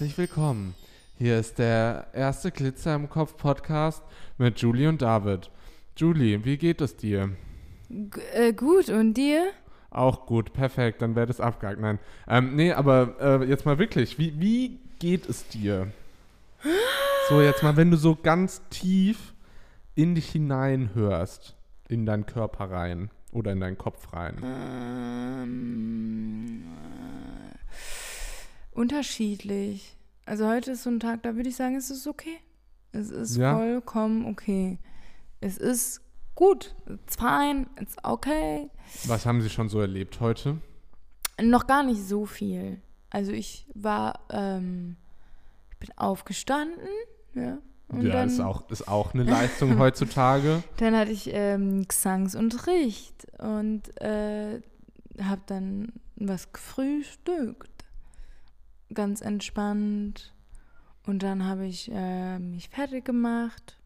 Herzlich willkommen. Hier ist der erste Glitzer im Kopf Podcast mit Julie und David. Julie, wie geht es dir? G äh, gut, und dir? Auch gut, perfekt, dann wäre das abgehakt. Nein. Ähm, nee, aber äh, jetzt mal wirklich, wie, wie geht es dir? So, jetzt mal, wenn du so ganz tief in dich hineinhörst, in deinen Körper rein oder in deinen Kopf rein. Ähm, äh, unterschiedlich. Also heute ist so ein Tag, da würde ich sagen, es ist okay. Es ist Ja? vollkommen okay. Es ist gut. It's fine. It's okay. Was haben Sie schon so erlebt heute? Noch gar nicht so viel. Also ich war, ähm, ich bin aufgestanden, ja. Und ja, dann, ist auch, ist auch eine Leistung heutzutage. Dann hatte ich ähm, Gesangsunterricht und äh, habe dann was gefrühstückt. Ganz entspannt. Und dann habe ich äh, mich fertig gemacht.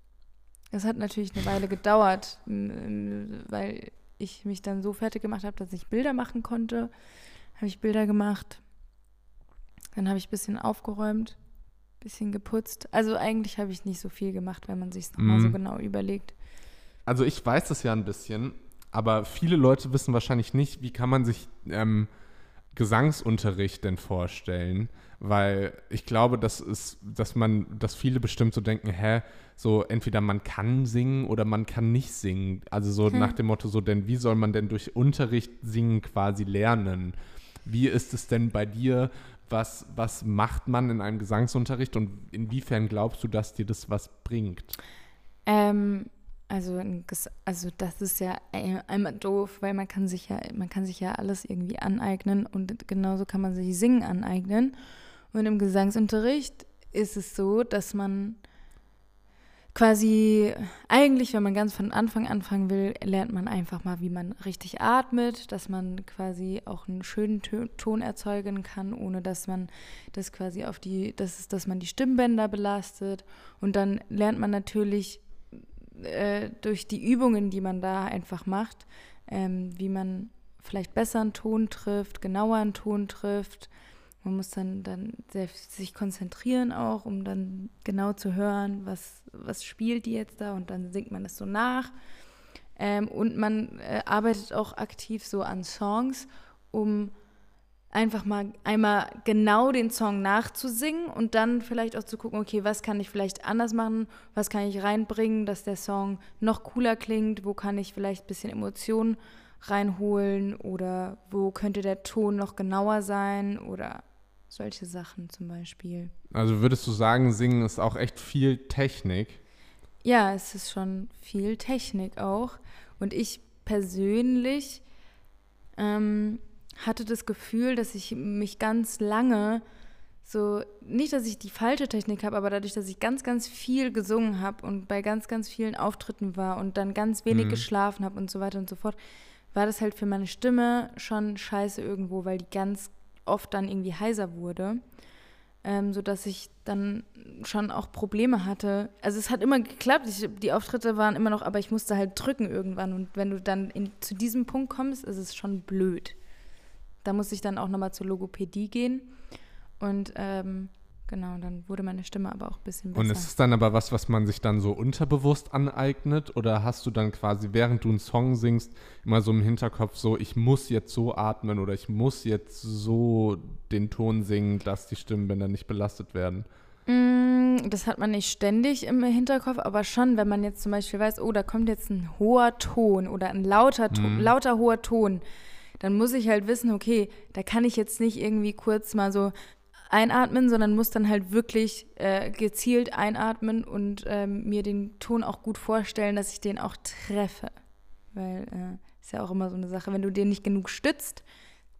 Es hat natürlich eine Weile gedauert, weil ich mich dann so fertig gemacht habe, dass ich Bilder machen konnte. Habe ich Bilder gemacht. Dann habe ich ein bisschen aufgeräumt, bisschen geputzt. Also eigentlich habe ich nicht so viel gemacht, wenn man sich es nochmal so Mhm. genau überlegt. Also ich weiß das ja ein bisschen, aber viele Leute wissen wahrscheinlich nicht, wie kann man sich ähm, Gesangsunterricht denn vorstellen? Weil ich glaube, das ist, dass man, dass viele bestimmt so denken, hä, so entweder man kann singen oder man kann nicht singen. Also so Hm. nach dem Motto, so denn wie soll man denn durch Unterricht singen quasi lernen? Wie ist es denn bei dir? Was, was macht man in einem Gesangsunterricht und inwiefern glaubst du, dass dir das was bringt? Ähm, also, also das ist ja ein- einmal doof, weil man kann sich ja, man kann sich ja alles irgendwie aneignen und genauso kann man sich Singen aneignen. Und im Gesangsunterricht ist es so, dass man quasi eigentlich, wenn man ganz von Anfang anfangen will, lernt man einfach mal, wie man richtig atmet, dass man quasi auch einen schönen Ton erzeugen kann, ohne dass man das quasi auf die, das ist, dass man die Stimmbänder belastet. Und dann lernt man natürlich äh, durch die Übungen, die man da einfach macht, ähm, wie man vielleicht besser einen Ton trifft, genauer einen Ton trifft. Man muss dann, dann sehr, sich konzentrieren auch, um dann genau zu hören, was, was spielt die jetzt da und dann singt man es so nach. Ähm, und man äh, arbeitet auch aktiv so an Songs, um einfach mal einmal genau den Song nachzusingen und dann vielleicht auch zu gucken, okay, was kann ich vielleicht anders machen, was kann ich reinbringen, dass der Song noch cooler klingt, wo kann ich vielleicht ein bisschen Emotionen reinholen oder wo könnte der Ton noch genauer sein oder solche Sachen zum Beispiel. Also würdest du sagen, Singen ist auch echt viel Technik? Ja, es ist schon viel Technik auch. Und ich persönlich ähm, hatte das Gefühl, dass ich mich ganz lange so, nicht, dass ich die falsche Technik habe, aber dadurch, dass ich ganz, ganz viel gesungen habe und bei ganz, ganz vielen Auftritten war und dann ganz wenig Mhm. geschlafen habe und so weiter und so fort, war das halt für meine Stimme schon scheiße irgendwo, weil die ganz oft dann irgendwie heiser wurde ähm, sodass ich dann schon auch Probleme hatte. Also es hat immer geklappt, ich, die Auftritte waren immer noch, aber ich musste halt drücken irgendwann. Und wenn du dann in, zu diesem Punkt kommst, ist es schon blöd. Da musste ich dann auch nochmal zur Logopädie gehen. Und ähm, genau, dann wurde meine Stimme aber auch ein bisschen besser. Und ist es dann aber was, was man sich dann so unterbewusst aneignet? Oder hast du dann quasi, während du einen Song singst, immer so im Hinterkopf so, ich muss jetzt so atmen oder ich muss jetzt so den Ton singen, dass die Stimmbänder nicht belastet werden? Mm, Das hat man nicht ständig im Hinterkopf, aber schon, wenn man jetzt zum Beispiel weiß, oh, da kommt jetzt ein hoher Ton oder ein lauter, Ton, Mhm. lauter hoher Ton, dann muss ich halt wissen, okay, da kann ich jetzt nicht irgendwie kurz mal so einatmen, sondern muss dann halt wirklich äh, gezielt einatmen und ähm, mir den Ton auch gut vorstellen, dass ich den auch treffe. Weil äh, ist ja auch immer so eine Sache, wenn du den nicht genug stützt,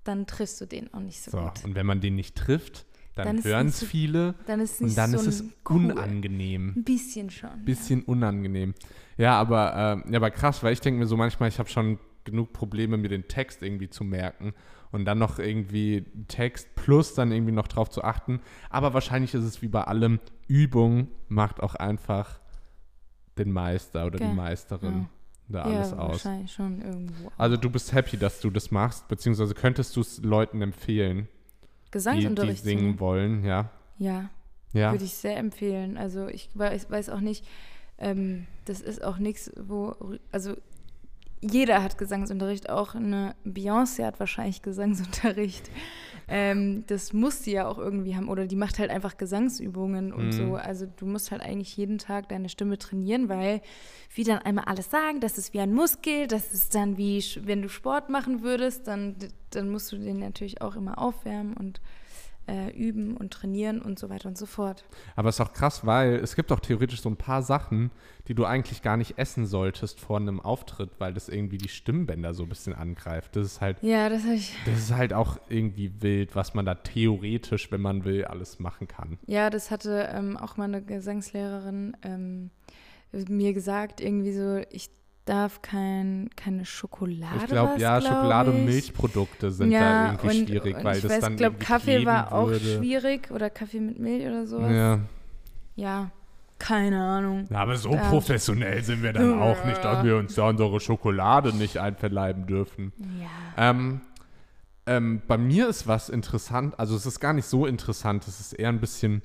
dann triffst du den auch nicht so, So, gut. und wenn man den nicht trifft, dann, Dann hören es so- viele Dann ist es nicht und dann so ist es ein cool. unangenehm. Ein bisschen schon. Bisschen unangenehm. Ja, aber, äh, ja, aber krass, weil ich denke mir so manchmal, ich habe schon genug Probleme, mir den Text irgendwie zu merken und dann noch irgendwie Text plus dann irgendwie noch drauf zu achten. Aber wahrscheinlich ist es wie bei allem, Übung macht auch einfach den Meister oder Ge- die Meisterin da alles ja, aus. wahrscheinlich schon irgendwo. Also du bist happy, dass du das machst, beziehungsweise könntest du es Leuten empfehlen, die, die Gesangsunterricht. singen wollen, ja. Ja, Ja. würde ich sehr empfehlen. Also ich weiß, weiß auch nicht, ähm, das ist auch nichts, wo, also jeder hat Gesangsunterricht, auch eine Beyoncé hat wahrscheinlich Gesangsunterricht. Ähm, das muss sie ja auch irgendwie haben. Oder die macht halt einfach Gesangsübungen und Mhm. so. Also du musst halt eigentlich jeden Tag deine Stimme trainieren, weil wie dann einmal alles sagen, das ist wie ein Muskel, das ist dann wie, wenn du Sport machen würdest, dann, dann musst du den natürlich auch immer aufwärmen und äh, üben und trainieren und so weiter und so fort. Aber es ist auch krass, weil es gibt auch theoretisch so ein paar Sachen, die du eigentlich gar nicht essen solltest vor einem Auftritt, weil das irgendwie die Stimmbänder so ein bisschen angreift. Das ist halt, Ja, das habe ich. das ist halt auch irgendwie wild, was man da theoretisch, wenn man will, alles machen kann. Ja, das hatte ähm, auch mal eine Gesangslehrerin ähm, mir gesagt, irgendwie so, ich darf kein, keine Schokolade. Ich glaube, ja, glaub Schokolade und ich. Milchprodukte sind ja, da irgendwie und, schwierig, und weil ich das weiß, dann Ich glaube, irgendwie Kaffee war auch würde. schwierig oder Kaffee mit Milch oder sowas. Ja. Ja, keine Ahnung. Ja, aber so Da- professionell sind wir dann auch nicht, dass wir uns da unsere Schokolade nicht einverleiben dürfen. Ja. Ähm, ähm, bei mir ist was interessant, also es ist gar nicht so interessant, es ist eher ein bisschen,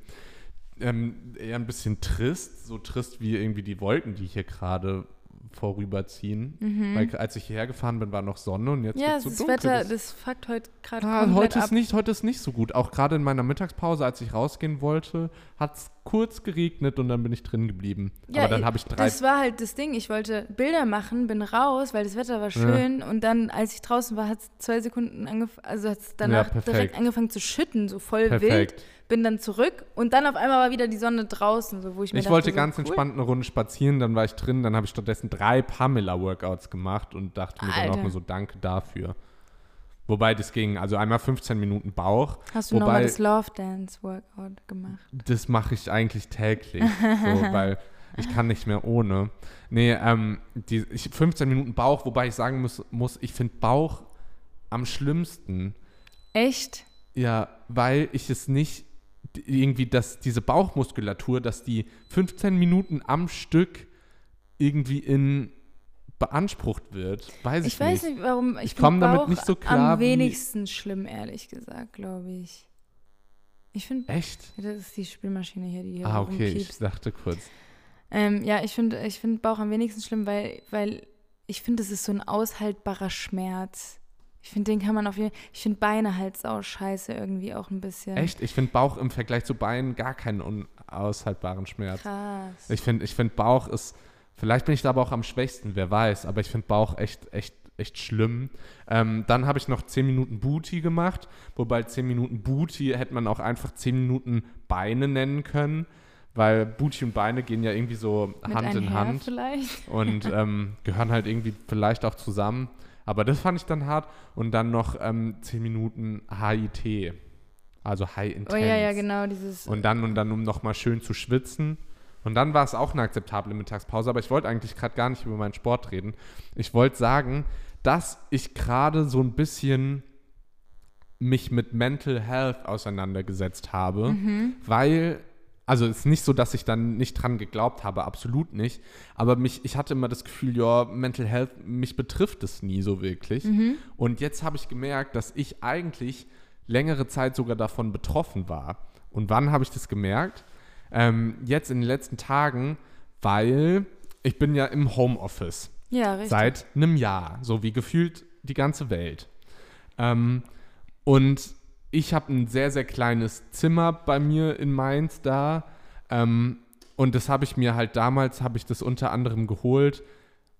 ähm, eher ein bisschen trist, so trist wie irgendwie die Wolken, die hier gerade vorüberziehen. Weil als ich hierher gefahren bin, war noch Sonne und jetzt Mhm. Ja, wird's so das dunkel. Wetter, Das- das fuckt heute gerade Ah, komplett heute ab. ist, nicht, heute ist nicht so gut. Auch gerade in meiner Mittagspause, als ich rausgehen wollte, hat es kurz geregnet und dann bin ich drin geblieben. Ja, Aber dann habe ich drei. Das war halt das Ding. Ich wollte Bilder machen, bin raus, weil das Wetter war schön. Und dann, als ich draußen war, hat es zwei Sekunden angefangen, also hat es danach perfekt. direkt angefangen zu schütten, so voll wild. Bin dann zurück und dann auf einmal war wieder die Sonne draußen, so wo ich mir Ich dachte, wollte so, ganz cool. entspannt eine Runde spazieren, dann war ich drin, dann habe ich stattdessen drei Pamela-Workouts gemacht und dachte mir dann auch Alter. nur so, danke dafür. Wobei das ging, also einmal 15 Minuten Bauch. Hast du nochmal das Love Dance Workout gemacht? das mache ich eigentlich täglich, so, weil ich kann nicht mehr ohne. Nee, ähm, die, ich, 15 Minuten Bauch, wobei ich sagen muss, muss ich finde Bauch am schlimmsten. Echt? Ja, weil ich es nicht irgendwie, dass diese Bauchmuskulatur, dass die 15 Minuten am Stück irgendwie in beansprucht wird. Weiß ich, Ich weiß nicht, warum. Ich, Ich komm find damit nicht so klar, Am wenigsten schlimm, ehrlich gesagt, glaube ich. Ich finde, Echt? das ist die Spülmaschine hier, die hier Ah, okay, ich rumpiepst. dachte kurz. Ähm, ja, ich finde ich find Bauch am wenigsten schlimm, weil, weil ich finde, es ist so ein aushaltbarer Schmerz. Ich finde, den kann man auf jeden Ich finde Beine halt sau scheiße irgendwie auch ein bisschen. Echt? Ich finde Bauch im Vergleich zu Beinen gar keinen unaushaltbaren Schmerz. Krass. Ich finde, ich find Bauch ist, vielleicht bin ich da aber auch am schwächsten, wer weiß, aber ich finde Bauch echt, echt, echt schlimm. Ähm, dann habe ich noch 10 Minuten Booty gemacht, wobei 10 Minuten Booty hätte man auch einfach 10 Minuten Beine nennen können, weil Booty und Beine gehen ja irgendwie so Hand in Hand vielleicht. und ähm, gehören halt irgendwie vielleicht auch zusammen. Aber das fand ich dann hart. Und dann noch ähm, 10 Minuten HIT, also High Oh Intense. ja, ja, genau, dieses. Und dann und dann, um nochmal schön zu schwitzen. Und dann war es auch eine akzeptable Mittagspause, aber ich wollte eigentlich gerade gar nicht über meinen Sport reden. Ich wollte sagen, dass ich gerade so ein bisschen mich mit Mental Health auseinandergesetzt habe, weil, also es ist nicht so, dass ich dann nicht dran geglaubt habe, absolut nicht, aber mich, ich hatte immer das Gefühl, ja, Mental Health, mich betrifft es nie so wirklich. Und jetzt habe ich gemerkt, dass ich eigentlich längere Zeit sogar davon betroffen war. Und wann habe ich das gemerkt? Ähm, jetzt in den letzten Tagen, weil ich bin ja im Homeoffice ja, richtig. seit einem Jahr, so wie gefühlt die ganze Welt. Ähm, und ich habe ein sehr, sehr kleines Zimmer bei mir in Mainz da. Ähm, und das habe ich mir halt damals, habe ich das unter anderem geholt,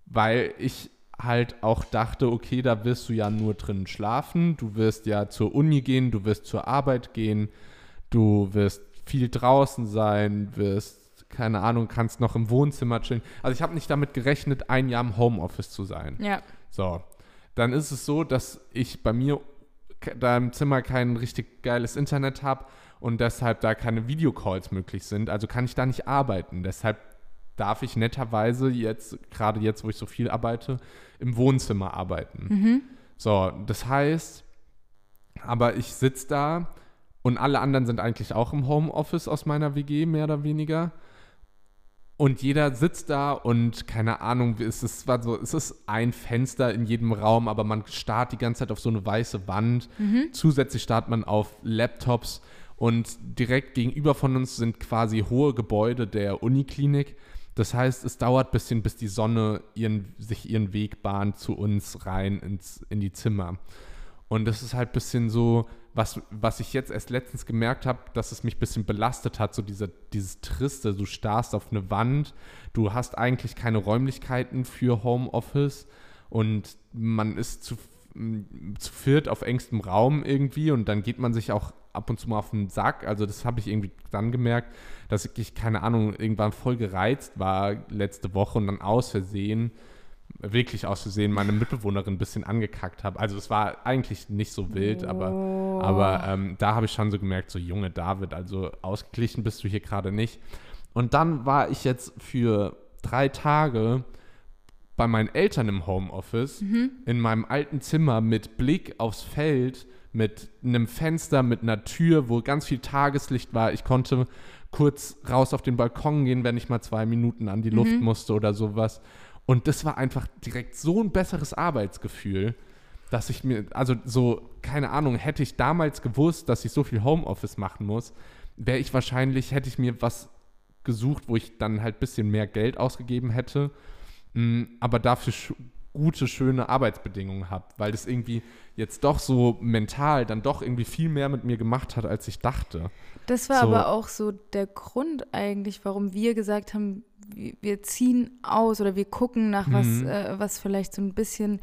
weil ich halt auch dachte, okay, da wirst du ja nur drin schlafen, du wirst ja zur Uni gehen, du wirst zur Arbeit gehen, du wirst viel draußen sein, wirst, keine Ahnung, kannst noch im Wohnzimmer chillen. Also ich habe nicht damit gerechnet, ein Jahr im Homeoffice zu sein. Ja. So, dann ist es so, dass ich bei mir da im Zimmer kein richtig geiles Internet habe und deshalb da keine Videocalls möglich sind. Also kann ich da nicht arbeiten. Deshalb darf ich netterweise jetzt, gerade jetzt, wo ich so viel arbeite, im Wohnzimmer arbeiten. So, das heißt, aber ich sitze da und alle anderen sind eigentlich auch im Homeoffice aus meiner WG, mehr oder weniger. Und jeder sitzt da und keine Ahnung, es ist, war so, es ist ein Fenster in jedem Raum, aber man starrt die ganze Zeit auf so eine weiße Wand. Zusätzlich starrt man auf Laptops Und direkt gegenüber von uns sind quasi hohe Gebäude der Uniklinik. Das heißt, es dauert ein bisschen, bis die Sonne ihren, sich ihren Weg bahnt zu uns rein ins, in die Zimmer. Und das ist halt ein bisschen so, was, was ich jetzt erst letztens gemerkt habe, dass es mich ein bisschen belastet hat, so diese, dieses Triste, du starrst auf eine Wand, du hast eigentlich keine Räumlichkeiten für Homeoffice und man ist zu, zu viert auf engstem Raum irgendwie und dann geht man sich auch ab und zu mal auf den Sack. Also das habe ich irgendwie dann gemerkt, dass ich, keine Ahnung, irgendwann voll gereizt war letzte Woche und dann aus Versehen wirklich aus Versehen meine Mitbewohnerin ein bisschen angekackt habe. Also es war eigentlich nicht so wild, aber, Oh. aber ähm, da habe ich schon so gemerkt, so Junge David, also ausgeglichen bist du hier gerade nicht. Und dann war ich jetzt für drei Tage bei meinen Eltern im Homeoffice, in meinem alten Zimmer mit Blick aufs Feld, mit einem Fenster, mit einer Tür, wo ganz viel Tageslicht war. Ich konnte kurz raus auf den Balkon gehen, wenn ich mal zwei Minuten an die Luft musste oder sowas. Und das war einfach direkt so ein besseres Arbeitsgefühl, dass ich mir, also so, keine Ahnung, hätte ich damals gewusst, dass ich so viel Homeoffice machen muss, wäre ich wahrscheinlich, hätte ich mir was gesucht, wo ich dann halt ein bisschen mehr Geld ausgegeben hätte, mh, aber dafür sch gute, schöne Arbeitsbedingungen habe, weil das irgendwie jetzt doch so mental dann doch irgendwie viel mehr mit mir gemacht hat, als ich dachte. Das war So. aber auch so der Grund eigentlich, warum wir gesagt haben, wir- ziehen aus oder wir gucken nach was, Mhm. äh, was vielleicht so ein bisschen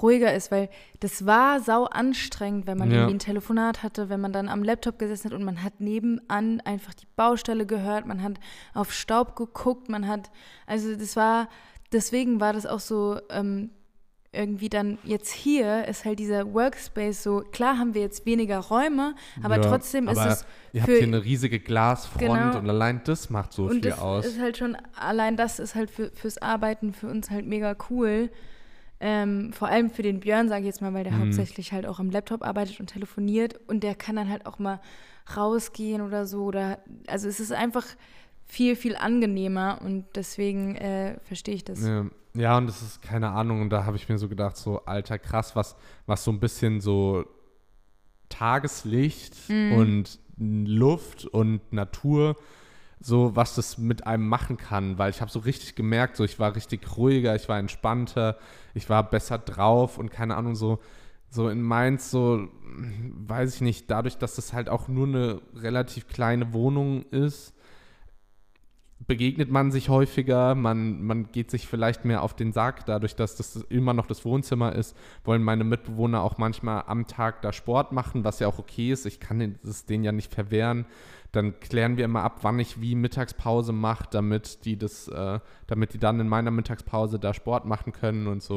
ruhiger ist, weil das war sau anstrengend, wenn man Ja. irgendwie ein Telefonat hatte, wenn man dann am Laptop gesessen hat und man hat nebenan einfach die Baustelle gehört, man hat auf Staub geguckt, man hat, also das war, deswegen war das auch so ähm, irgendwie dann jetzt hier ist halt dieser Workspace so, klar haben wir jetzt weniger Räume, aber Ja, trotzdem ist aber es Ihr habt für- hier eine riesige Glasfront Genau. und allein das macht so und viel das aus. ist halt schon, allein das ist halt für, fürs Arbeiten für uns halt mega cool. Ähm, vor allem für den Björn, sage ich jetzt mal, weil der Mhm. hauptsächlich halt auch am Laptop arbeitet und telefoniert und der kann dann halt auch mal rausgehen oder so. Oder, also es ist einfach viel, viel angenehmer und deswegen äh, verstehe ich das. Ja, ja, und das ist keine Ahnung. Und da habe ich mir so gedacht, so alter krass, was, was so ein bisschen so Tageslicht Mhm. und Luft und Natur, so was das mit einem machen kann. Weil ich habe so richtig gemerkt, so ich war richtig ruhiger, ich war entspannter, ich war besser drauf und keine Ahnung, so, so in Mainz, so, weiß ich nicht, dadurch, dass das halt auch nur eine relativ kleine Wohnung ist, begegnet man sich häufiger, man, man geht sich vielleicht mehr auf den Sack, dadurch, dass das immer noch das Wohnzimmer ist, wollen meine Mitbewohner auch manchmal am Tag da Sport machen, was ja auch okay ist. Ich kann es denen ja nicht verwehren. Dann klären wir immer ab, wann ich wie Mittagspause mache, damit die das, äh, damit die dann in meiner Mittagspause da Sport machen können und so.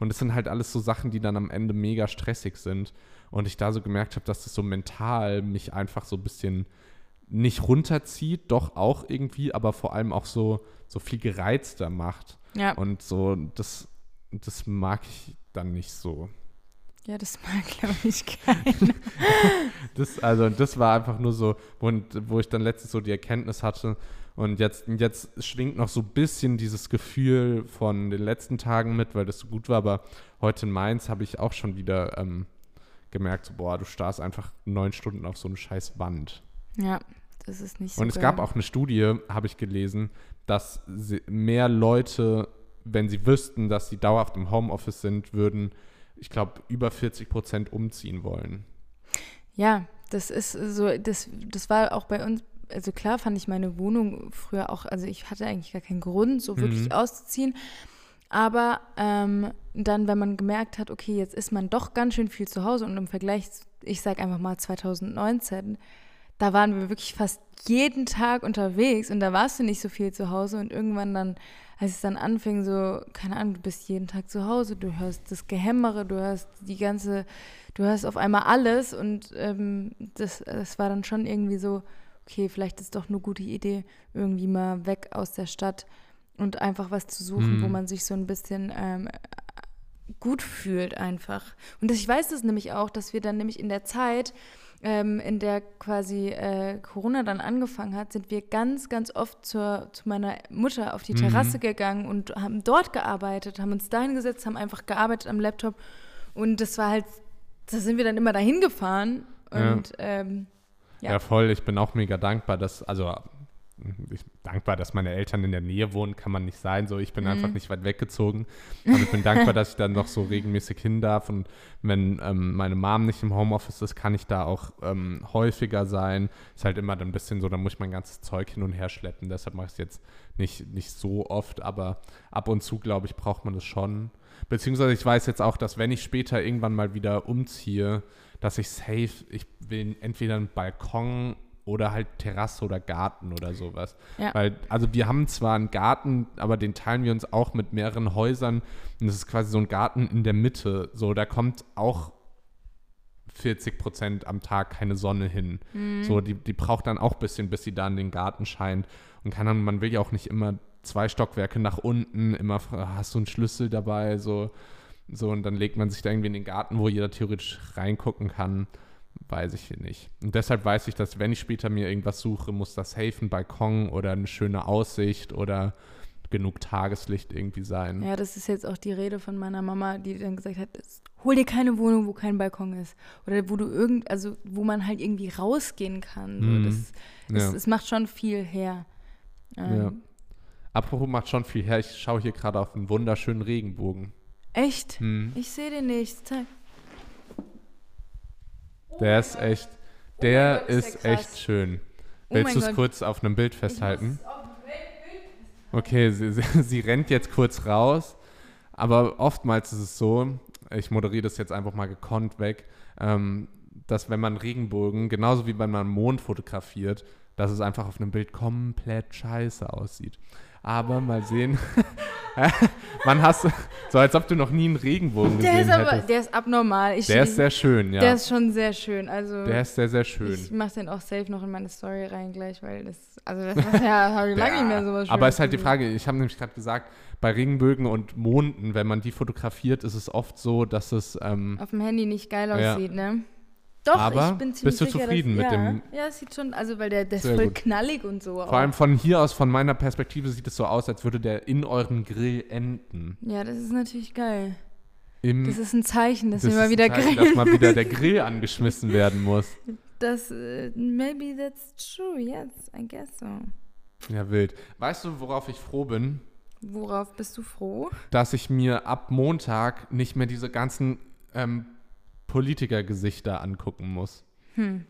Und es sind halt alles so Sachen, die dann am Ende mega stressig sind. Und ich da so gemerkt habe, dass das so mental mich einfach so ein bisschen nicht runterzieht, doch auch irgendwie, aber vor allem auch so, so viel gereizter macht. Ja, Und so, das, das mag ich dann nicht so. ja das mag, glaube ich, keiner. Das, also, das war einfach nur so, wo, wo ich dann letztens so die Erkenntnis hatte. Und jetzt, jetzt schwingt noch so ein bisschen dieses Gefühl von den letzten Tagen mit, weil das so gut war. Aber heute in Mainz habe ich auch schon wieder ähm, gemerkt, so, boah, du starrst einfach neun Stunden auf so eine scheiß Wand. Ja, das ist nicht so Und es geil. gab auch eine Studie, habe ich gelesen, dass mehr Leute, wenn sie wüssten, dass sie dauerhaft im Homeoffice sind, würden, ich glaube, über 40 Prozent umziehen wollen. Ja, das ist so, das, das war auch bei uns, also klar fand ich meine Wohnung früher auch, also ich hatte eigentlich gar keinen Grund, so wirklich Mhm. auszuziehen. Aber ähm, dann, wenn man gemerkt hat, okay, jetzt ist man doch ganz schön viel zu Hause und im Vergleich, ich sag einfach mal 2019, da waren wir wirklich fast jeden Tag unterwegs und da warst du nicht so viel zu Hause und irgendwann dann, als es dann anfing, so, keine Ahnung, du bist jeden Tag zu Hause, du hörst das Gehämmere, du hörst die ganze, du hörst auf einmal alles und ähm, das, das war dann schon irgendwie so, okay, vielleicht ist doch eine gute Idee, irgendwie mal weg aus der Stadt und einfach was zu suchen, Mhm. wo man sich so ein bisschen ähm, gut fühlt einfach. Und das, ich weiß das nämlich auch, dass wir dann nämlich in der Zeit, ähm, in der quasi äh, Corona dann angefangen hat, sind wir ganz, ganz oft zur, zu meiner Mutter auf die Mhm. Terrasse gegangen und haben dort gearbeitet, haben uns dahin gesetzt, haben einfach gearbeitet am Laptop. Und das war halt, da sind wir dann immer dahin gefahren. Ja. Und ja, ähm, Ja. Ja. voll. Ich bin auch mega dankbar, dass, also ich bin dankbar, dass meine Eltern in der Nähe wohnen, kann man nicht sein. So, ich bin Mhm. einfach nicht weit weggezogen. Aber ich bin dankbar, dass ich dann noch so regelmäßig hin darf. Und wenn ähm, meine Mom nicht im Homeoffice ist, kann ich da auch ähm, häufiger sein. Ist halt immer dann ein bisschen so, da muss ich mein ganzes Zeug hin und her schleppen. Deshalb mache ich es jetzt nicht, nicht so oft, aber ab und zu, glaube ich, braucht man das schon. Beziehungsweise ich weiß jetzt auch, dass wenn ich später irgendwann mal wieder umziehe, dass ich safe, ich will entweder einen Balkon oder halt Terrasse oder Garten oder sowas. Ja. Weil, also wir haben zwar einen Garten, aber den teilen wir uns auch mit mehreren Häusern und das ist quasi so ein Garten in der Mitte. So, da kommt auch 40 Prozent am Tag keine Sonne hin. Mhm. So, die, die braucht dann auch ein bisschen, bis sie da in den Garten scheint. Und kann dann, man will ja auch nicht immer zwei Stockwerke nach unten, immer fra- hast du einen Schlüssel dabei, so, so und dann legt man sich da irgendwie in den Garten, wo jeder theoretisch reingucken kann. Weiß ich hier nicht. Und deshalb weiß ich, dass wenn ich später mir irgendwas suche, muss das safe ein Balkon oder eine schöne Aussicht oder genug Tageslicht irgendwie sein. Ja, das ist jetzt auch die Rede von meiner Mama, die dann gesagt hat, hol dir keine Wohnung, wo kein Balkon ist. Oder wo du irgend, also wo man halt irgendwie rausgehen kann. So, Mhm. das, das, Ja. Es macht schon viel her. Ähm, Ja. Apropos macht schon viel her. Ich schaue hier gerade auf einen wunderschönen Regenbogen. Echt? Hm. Ich sehe den nicht. Zeig. Der ist echt, der Gott, ist ist der echt schön. Oh Willst du es kurz auf einem Bild festhalten? Okay, sie, sie, sie rennt jetzt kurz raus, aber oftmals ist es so, ich moderiere das jetzt einfach mal gekonnt weg, ähm, dass wenn man Regenbogen, genauso wie wenn man Mond fotografiert, dass es einfach auf einem Bild komplett scheiße aussieht. Aber mal sehen, man hast so als ob du noch nie einen Regenbogen Der gesehen ist aber, hättest. der ist abnormal. Ich, Der ist sehr schön, ja. Der ist schon sehr schön. Also Der ist sehr, sehr schön. ich mache den auch safe noch in meine Story rein gleich, weil das, also das ist ja, habe ich lange nicht mehr sowas Aber Schönes ist halt die. Frage, ich habe nämlich gerade gesagt, bei Regenbögen und Monden, wenn man die fotografiert, ist es oft so, dass es, ähm, Auf dem Handy nicht geil Ja. aussieht, ne? Doch, Aber ich bin ziemlich bist du sicher, zufrieden dass, mit ja, dem- Ja, es sieht schon, also weil der, der ist voll gut. knallig und so. vor allem von hier aus, von meiner Perspektive, sieht es so aus, als würde der in euren Grill enden. Ja, das ist natürlich geil. Im, Das ist ein Zeichen, dass das wir mal wieder Zeichen, grillen. Dass mal wieder der Grill angeschmissen werden muss. Das, äh, maybe that's true, yes, I guess so. Ja, wild. Weißt du, worauf ich froh bin? Worauf bist du froh? Dass ich mir ab Montag nicht mehr diese ganzen ähm, Politikergesichter angucken muss. Hm.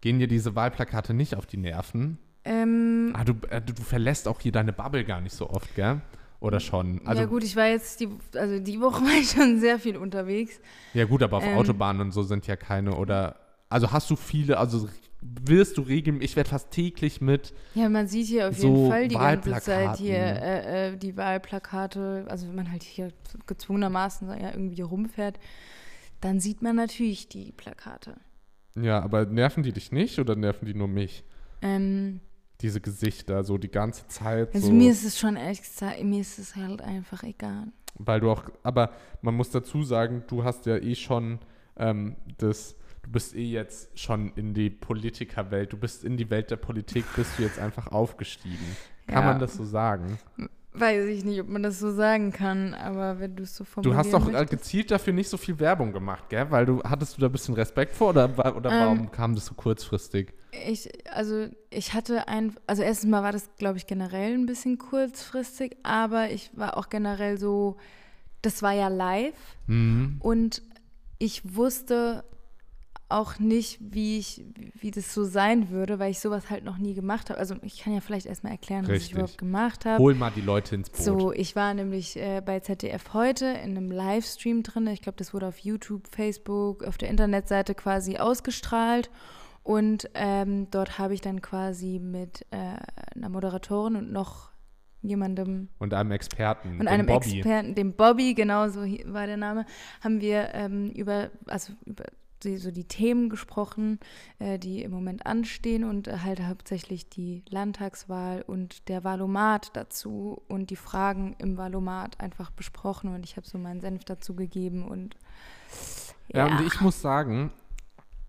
Gehen dir diese Wahlplakate nicht auf die Nerven? Ähm, Ah, du, äh, du, verlässt auch hier deine Bubble gar nicht so oft, gell? Oder schon? Also, ja gut, ich war jetzt, die, also die Woche war ich schon sehr viel unterwegs. Ja gut, aber auf Ähm. Autobahnen und so sind ja keine oder also hast du viele, also wirst du regelmäßig, ich werde fast täglich mit, Ja, man sieht hier auf So jeden Fall die ganze Zeit hier äh, äh, die Wahlplakate, also wenn man halt hier gezwungenermaßen ja irgendwie rumfährt, dann sieht man natürlich die Plakate. ja, aber nerven die dich nicht oder nerven die nur mich? Ähm, Diese Gesichter, so die ganze Zeit, also so, mir ist es schon ehrlich gesagt, mir ist es halt einfach egal. weil du auch, aber man muss dazu sagen, du hast ja eh schon ähm, das, du bist eh jetzt schon in die Politikerwelt, du bist in die Welt der Politik, bist du jetzt einfach aufgestiegen. Kann Ja. man das so sagen? Weiß ich nicht, ob man das so sagen kann, aber wenn du es so Du formulieren hast doch möchtest. gezielt dafür nicht so viel Werbung gemacht, gell? Weil du, hattest du da ein bisschen Respekt vor oder, oder Ähm, warum kam das so kurzfristig? Ich, also ich hatte ein, also erstens mal war das, glaube ich, generell ein bisschen kurzfristig, aber ich war auch generell so, das war ja live Mhm. und ich wusste auch nicht, wie ich, wie das so sein würde, weil ich sowas halt noch nie gemacht habe. Also ich kann ja vielleicht erstmal erklären, was ich Richtig. überhaupt gemacht habe. Hol mal die Leute ins Boot. So, ich war nämlich äh, bei ZDF heute in einem Livestream drin. Ich glaube, das wurde auf YouTube, Facebook, auf der Internetseite quasi ausgestrahlt. Und ähm, dort habe ich dann quasi mit äh, einer Moderatorin und noch jemandem Und einem Experten. und einem Bobby. Experten, dem Bobby, genau so war der Name, haben wir ähm, über, also über so die Themen gesprochen, äh, die im Moment anstehen und äh, halt hauptsächlich die Landtagswahl und der Valomat dazu und die Fragen im Valomat einfach besprochen und ich habe so meinen Senf dazu gegeben und Ja, und ich muss sagen,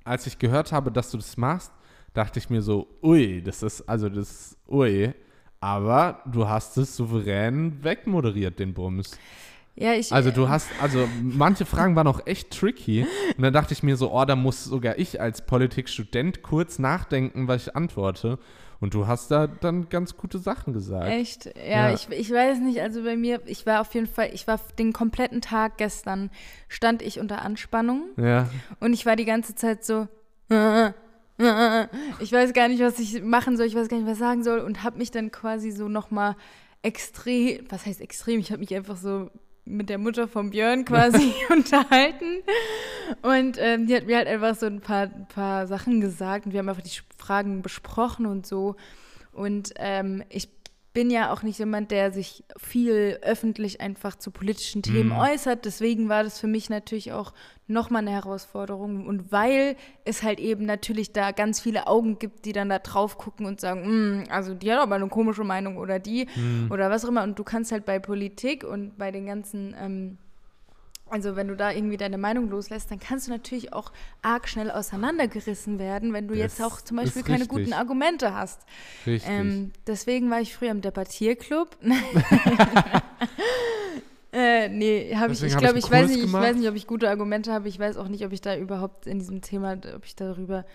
als ich gehört habe, dass du das machst, dachte ich mir so, ui, das ist, also das ui. Aber du hast es souverän wegmoderiert, den Bums. Ja, ich. Also du hast, also manche Fragen waren auch echt tricky. Und dann dachte ich mir so, oh, da muss sogar ich als Politikstudent kurz nachdenken, was ich antworte. Und du hast da dann ganz gute Sachen gesagt. Echt? Ja, Ja. Ich, ich weiß nicht, also bei mir, ich war auf jeden Fall, ich war den kompletten Tag gestern, stand ich unter Anspannung Ja. und ich war die ganze Zeit so, ich weiß gar nicht, was ich machen soll, ich weiß gar nicht, was ich sagen soll und habe mich dann quasi so nochmal extrem, was heißt extrem, ich habe mich einfach so mit der Mutter von Björn quasi unterhalten. Und ähm, die hat mir halt einfach so ein paar, paar Sachen gesagt und wir haben einfach die Fragen besprochen und so. Und ähm, ich bin ja auch nicht jemand, der sich viel öffentlich einfach zu politischen Themen Mhm. äußert. Deswegen war das für mich natürlich auch nochmal eine Herausforderung. Und weil es halt eben natürlich da ganz viele Augen gibt, die dann da drauf gucken und sagen, "Mm, also die hat aber eine komische Meinung oder die oder was auch immer. Und du kannst halt bei Politik und bei den ganzen ähm, also wenn du da irgendwie deine Meinung loslässt, dann kannst du natürlich auch arg schnell auseinandergerissen werden, wenn du Das jetzt auch zum Beispiel keine guten Argumente hast. Richtig. Ähm, deswegen war ich früher im Debattierclub. äh, nee, habe ich, ich glaube, ich ich, weiß nicht, ich weiß nicht, ob ich gute Argumente habe. Ich weiß auch nicht, ob ich da überhaupt in diesem Thema, ob ich darüber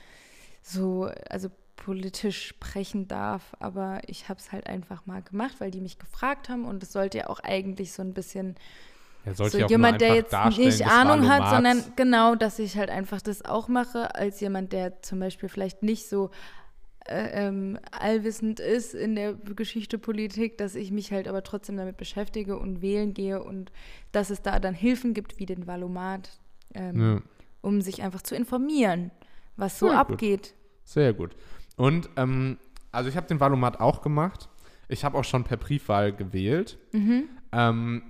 so, also politisch sprechen darf, aber ich habe es halt einfach mal gemacht, weil die mich gefragt haben und es sollte ja auch eigentlich so ein bisschen er sollte so ja jemand, der jetzt nicht Ahnung hat, sondern genau, dass ich halt einfach das auch mache, als jemand, der zum Beispiel vielleicht nicht so äh, ähm, allwissend ist in der Geschichte Politik, dass ich mich halt aber trotzdem damit beschäftige und wählen gehe und dass es da dann Hilfen gibt wie den Valomat, ähm, Ja. um sich einfach zu informieren, was so Ja, gut. abgeht. Sehr gut. Und ähm, also ich habe den Wahlomat auch gemacht. Ich habe auch schon per Briefwahl gewählt. Mhm. Ähm,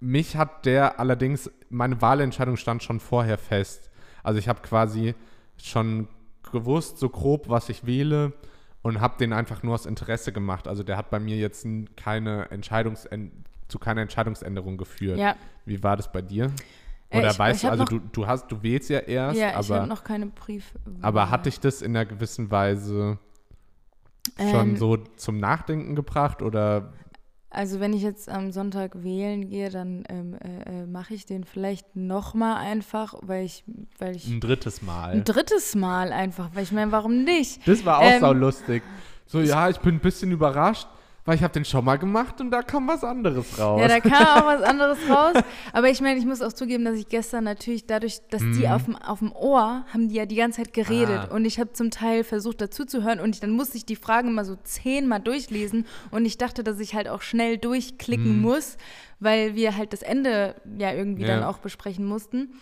mich hat der allerdings, meine Wahlentscheidung stand schon vorher fest. Also ich habe quasi schon gewusst, so grob, was ich wähle und habe den einfach nur aus Interesse gemacht. Also der hat bei mir jetzt keine Entscheidungs zu keiner Entscheidungsänderung geführt. Ja, Wie war das bei dir? Äh, Oder ich- weißt ich also noch- du, du hast, du wählst ja erst, ja, ich habe aber, noch keine Brief. aber hat dich das in einer gewissen Weise schon Ähm, so zum Nachdenken gebracht oder Also wenn ich jetzt am Sonntag wählen gehe, dann ähm, äh, äh, mache ich den vielleicht nochmal einfach, weil ich, weil ich ein drittes Mal? ein drittes Mal einfach, weil ich meine, warum nicht? Das war auch Ähm, saulustig. So, ja, ich bin ein bisschen überrascht, weil ich habe den schon mal gemacht und da kam was anderes raus. Ja, da kam auch was anderes raus. Aber ich meine, ich muss auch zugeben, dass ich gestern natürlich dadurch, dass die Mhm. auf dem, auf dem Ohr haben die ja die ganze Zeit geredet. Ah. Und ich habe zum Teil versucht dazuzuhören und ich, dann musste ich die Fragen mal so zehnmal durchlesen. Und ich dachte, dass ich halt auch schnell durchklicken Mhm. muss, weil wir halt das Ende ja irgendwie dann Ja. auch besprechen mussten.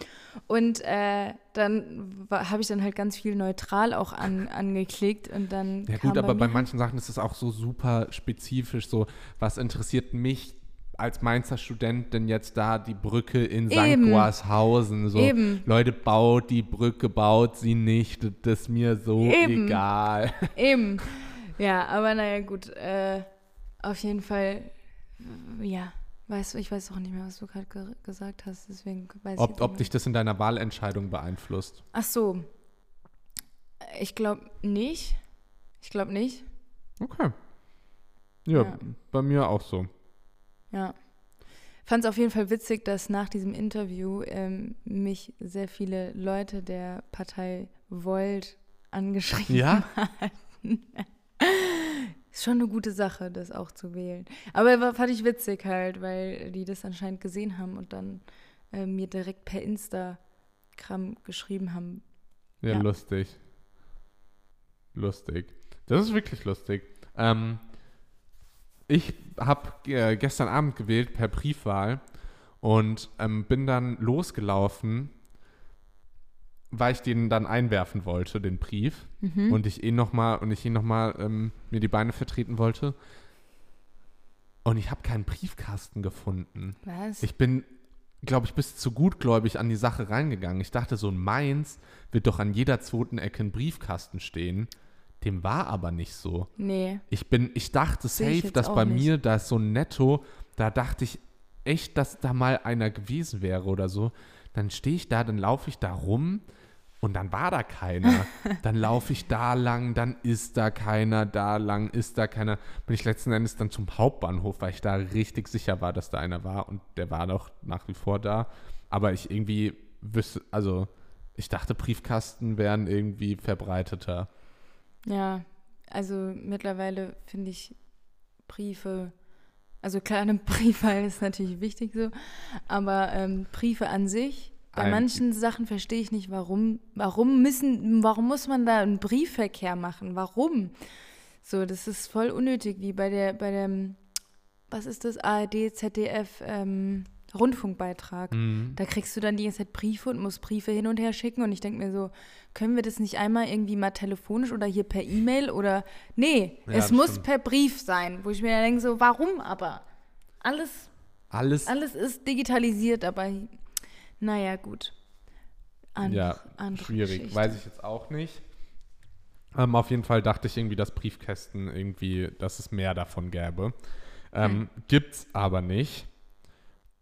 Und äh, dann habe ich dann halt ganz viel neutral auch an, angeklickt und dann. ja gut, aber bei manchen Sachen ist es auch so super spezifisch, so was interessiert mich als Mainzer Student denn jetzt da die Brücke in St. Goarshausen? So, Eben. Leute, baut die Brücke, baut sie nicht, das ist mir so Eben. egal. Eben. Ja, aber naja, gut. Äh, auf jeden Fall, ja. Weißt du, ich weiß auch nicht mehr, was du gerade ge gesagt hast, deswegen weiß ich Ob, jetzt ob dich das in deiner Wahlentscheidung beeinflusst. Ach so. Ich glaube nicht. Ich glaube nicht. Okay. Ja, Ja. bei mir auch so. Ja. Fand es auf jeden Fall witzig, dass nach diesem Interview ähm, mich sehr viele Leute der Partei Volt angeschrieben Ja? hatten. Ist schon eine gute Sache, das auch zu wählen. Aber war, fand ich witzig halt, weil die das anscheinend gesehen haben und dann äh, mir direkt per Instagram geschrieben haben. Ja, Ja. lustig. Lustig. Das ist wirklich lustig. Ähm, ich habe äh, gestern Abend gewählt per Briefwahl und ähm, bin dann losgelaufen, weil ich den dann einwerfen wollte, den Brief. Mhm. Und ich ihn nochmal und ich ihn noch mal, ähm, mir die Beine vertreten wollte. Und ich habe keinen Briefkasten gefunden. Was? Ich bin, glaube ich, bis zu gutgläubig an die Sache reingegangen. Ich dachte, so ein Mainz wird doch an jeder zweiten Ecke ein Briefkasten stehen. Dem war aber nicht so. nee. Ich bin, ich dachte ich safe, jetzt dass bei nicht. mir da ist so ein Netto, da dachte ich echt, dass da mal einer gewesen wäre oder so. Dann stehe ich da, dann laufe ich da rum Und dann war da keiner. dann laufe ich da lang, dann ist da keiner, da lang ist da keiner. Bin ich letzten Endes dann zum Hauptbahnhof, weil ich da richtig sicher war, dass da einer war. Und der war doch nach wie vor da. Aber ich irgendwie wüsste, also ich dachte, Briefkasten wären irgendwie verbreiteter. Ja, also mittlerweile finde ich Briefe, also kleine Briefe ist natürlich wichtig so, aber ähm, Briefe an sich bei manchen Sachen verstehe ich nicht, warum, warum müssen, warum muss man da einen Briefverkehr machen? Warum? So, das ist voll unnötig, wie bei der, bei dem, was ist das, ARD, ZDF, ähm, Rundfunkbeitrag. Mhm. Da kriegst du dann die ganze Zeit Briefe und musst Briefe hin und her schicken. Und ich denke mir so, können wir das nicht einmal irgendwie mal telefonisch oder hier per E-Mail oder. Nee, ja, es muss stimmt. per Brief sein. Wo ich mir dann denke, so, warum aber? Alles. Alles. Alles ist digitalisiert, aber naja, gut. And, ja, schwierig. Geschichte. Weiß ich jetzt auch nicht. Ähm, auf jeden Fall dachte ich irgendwie, dass Briefkästen irgendwie, dass es mehr davon gäbe. Ähm, hm. Gibt's aber nicht.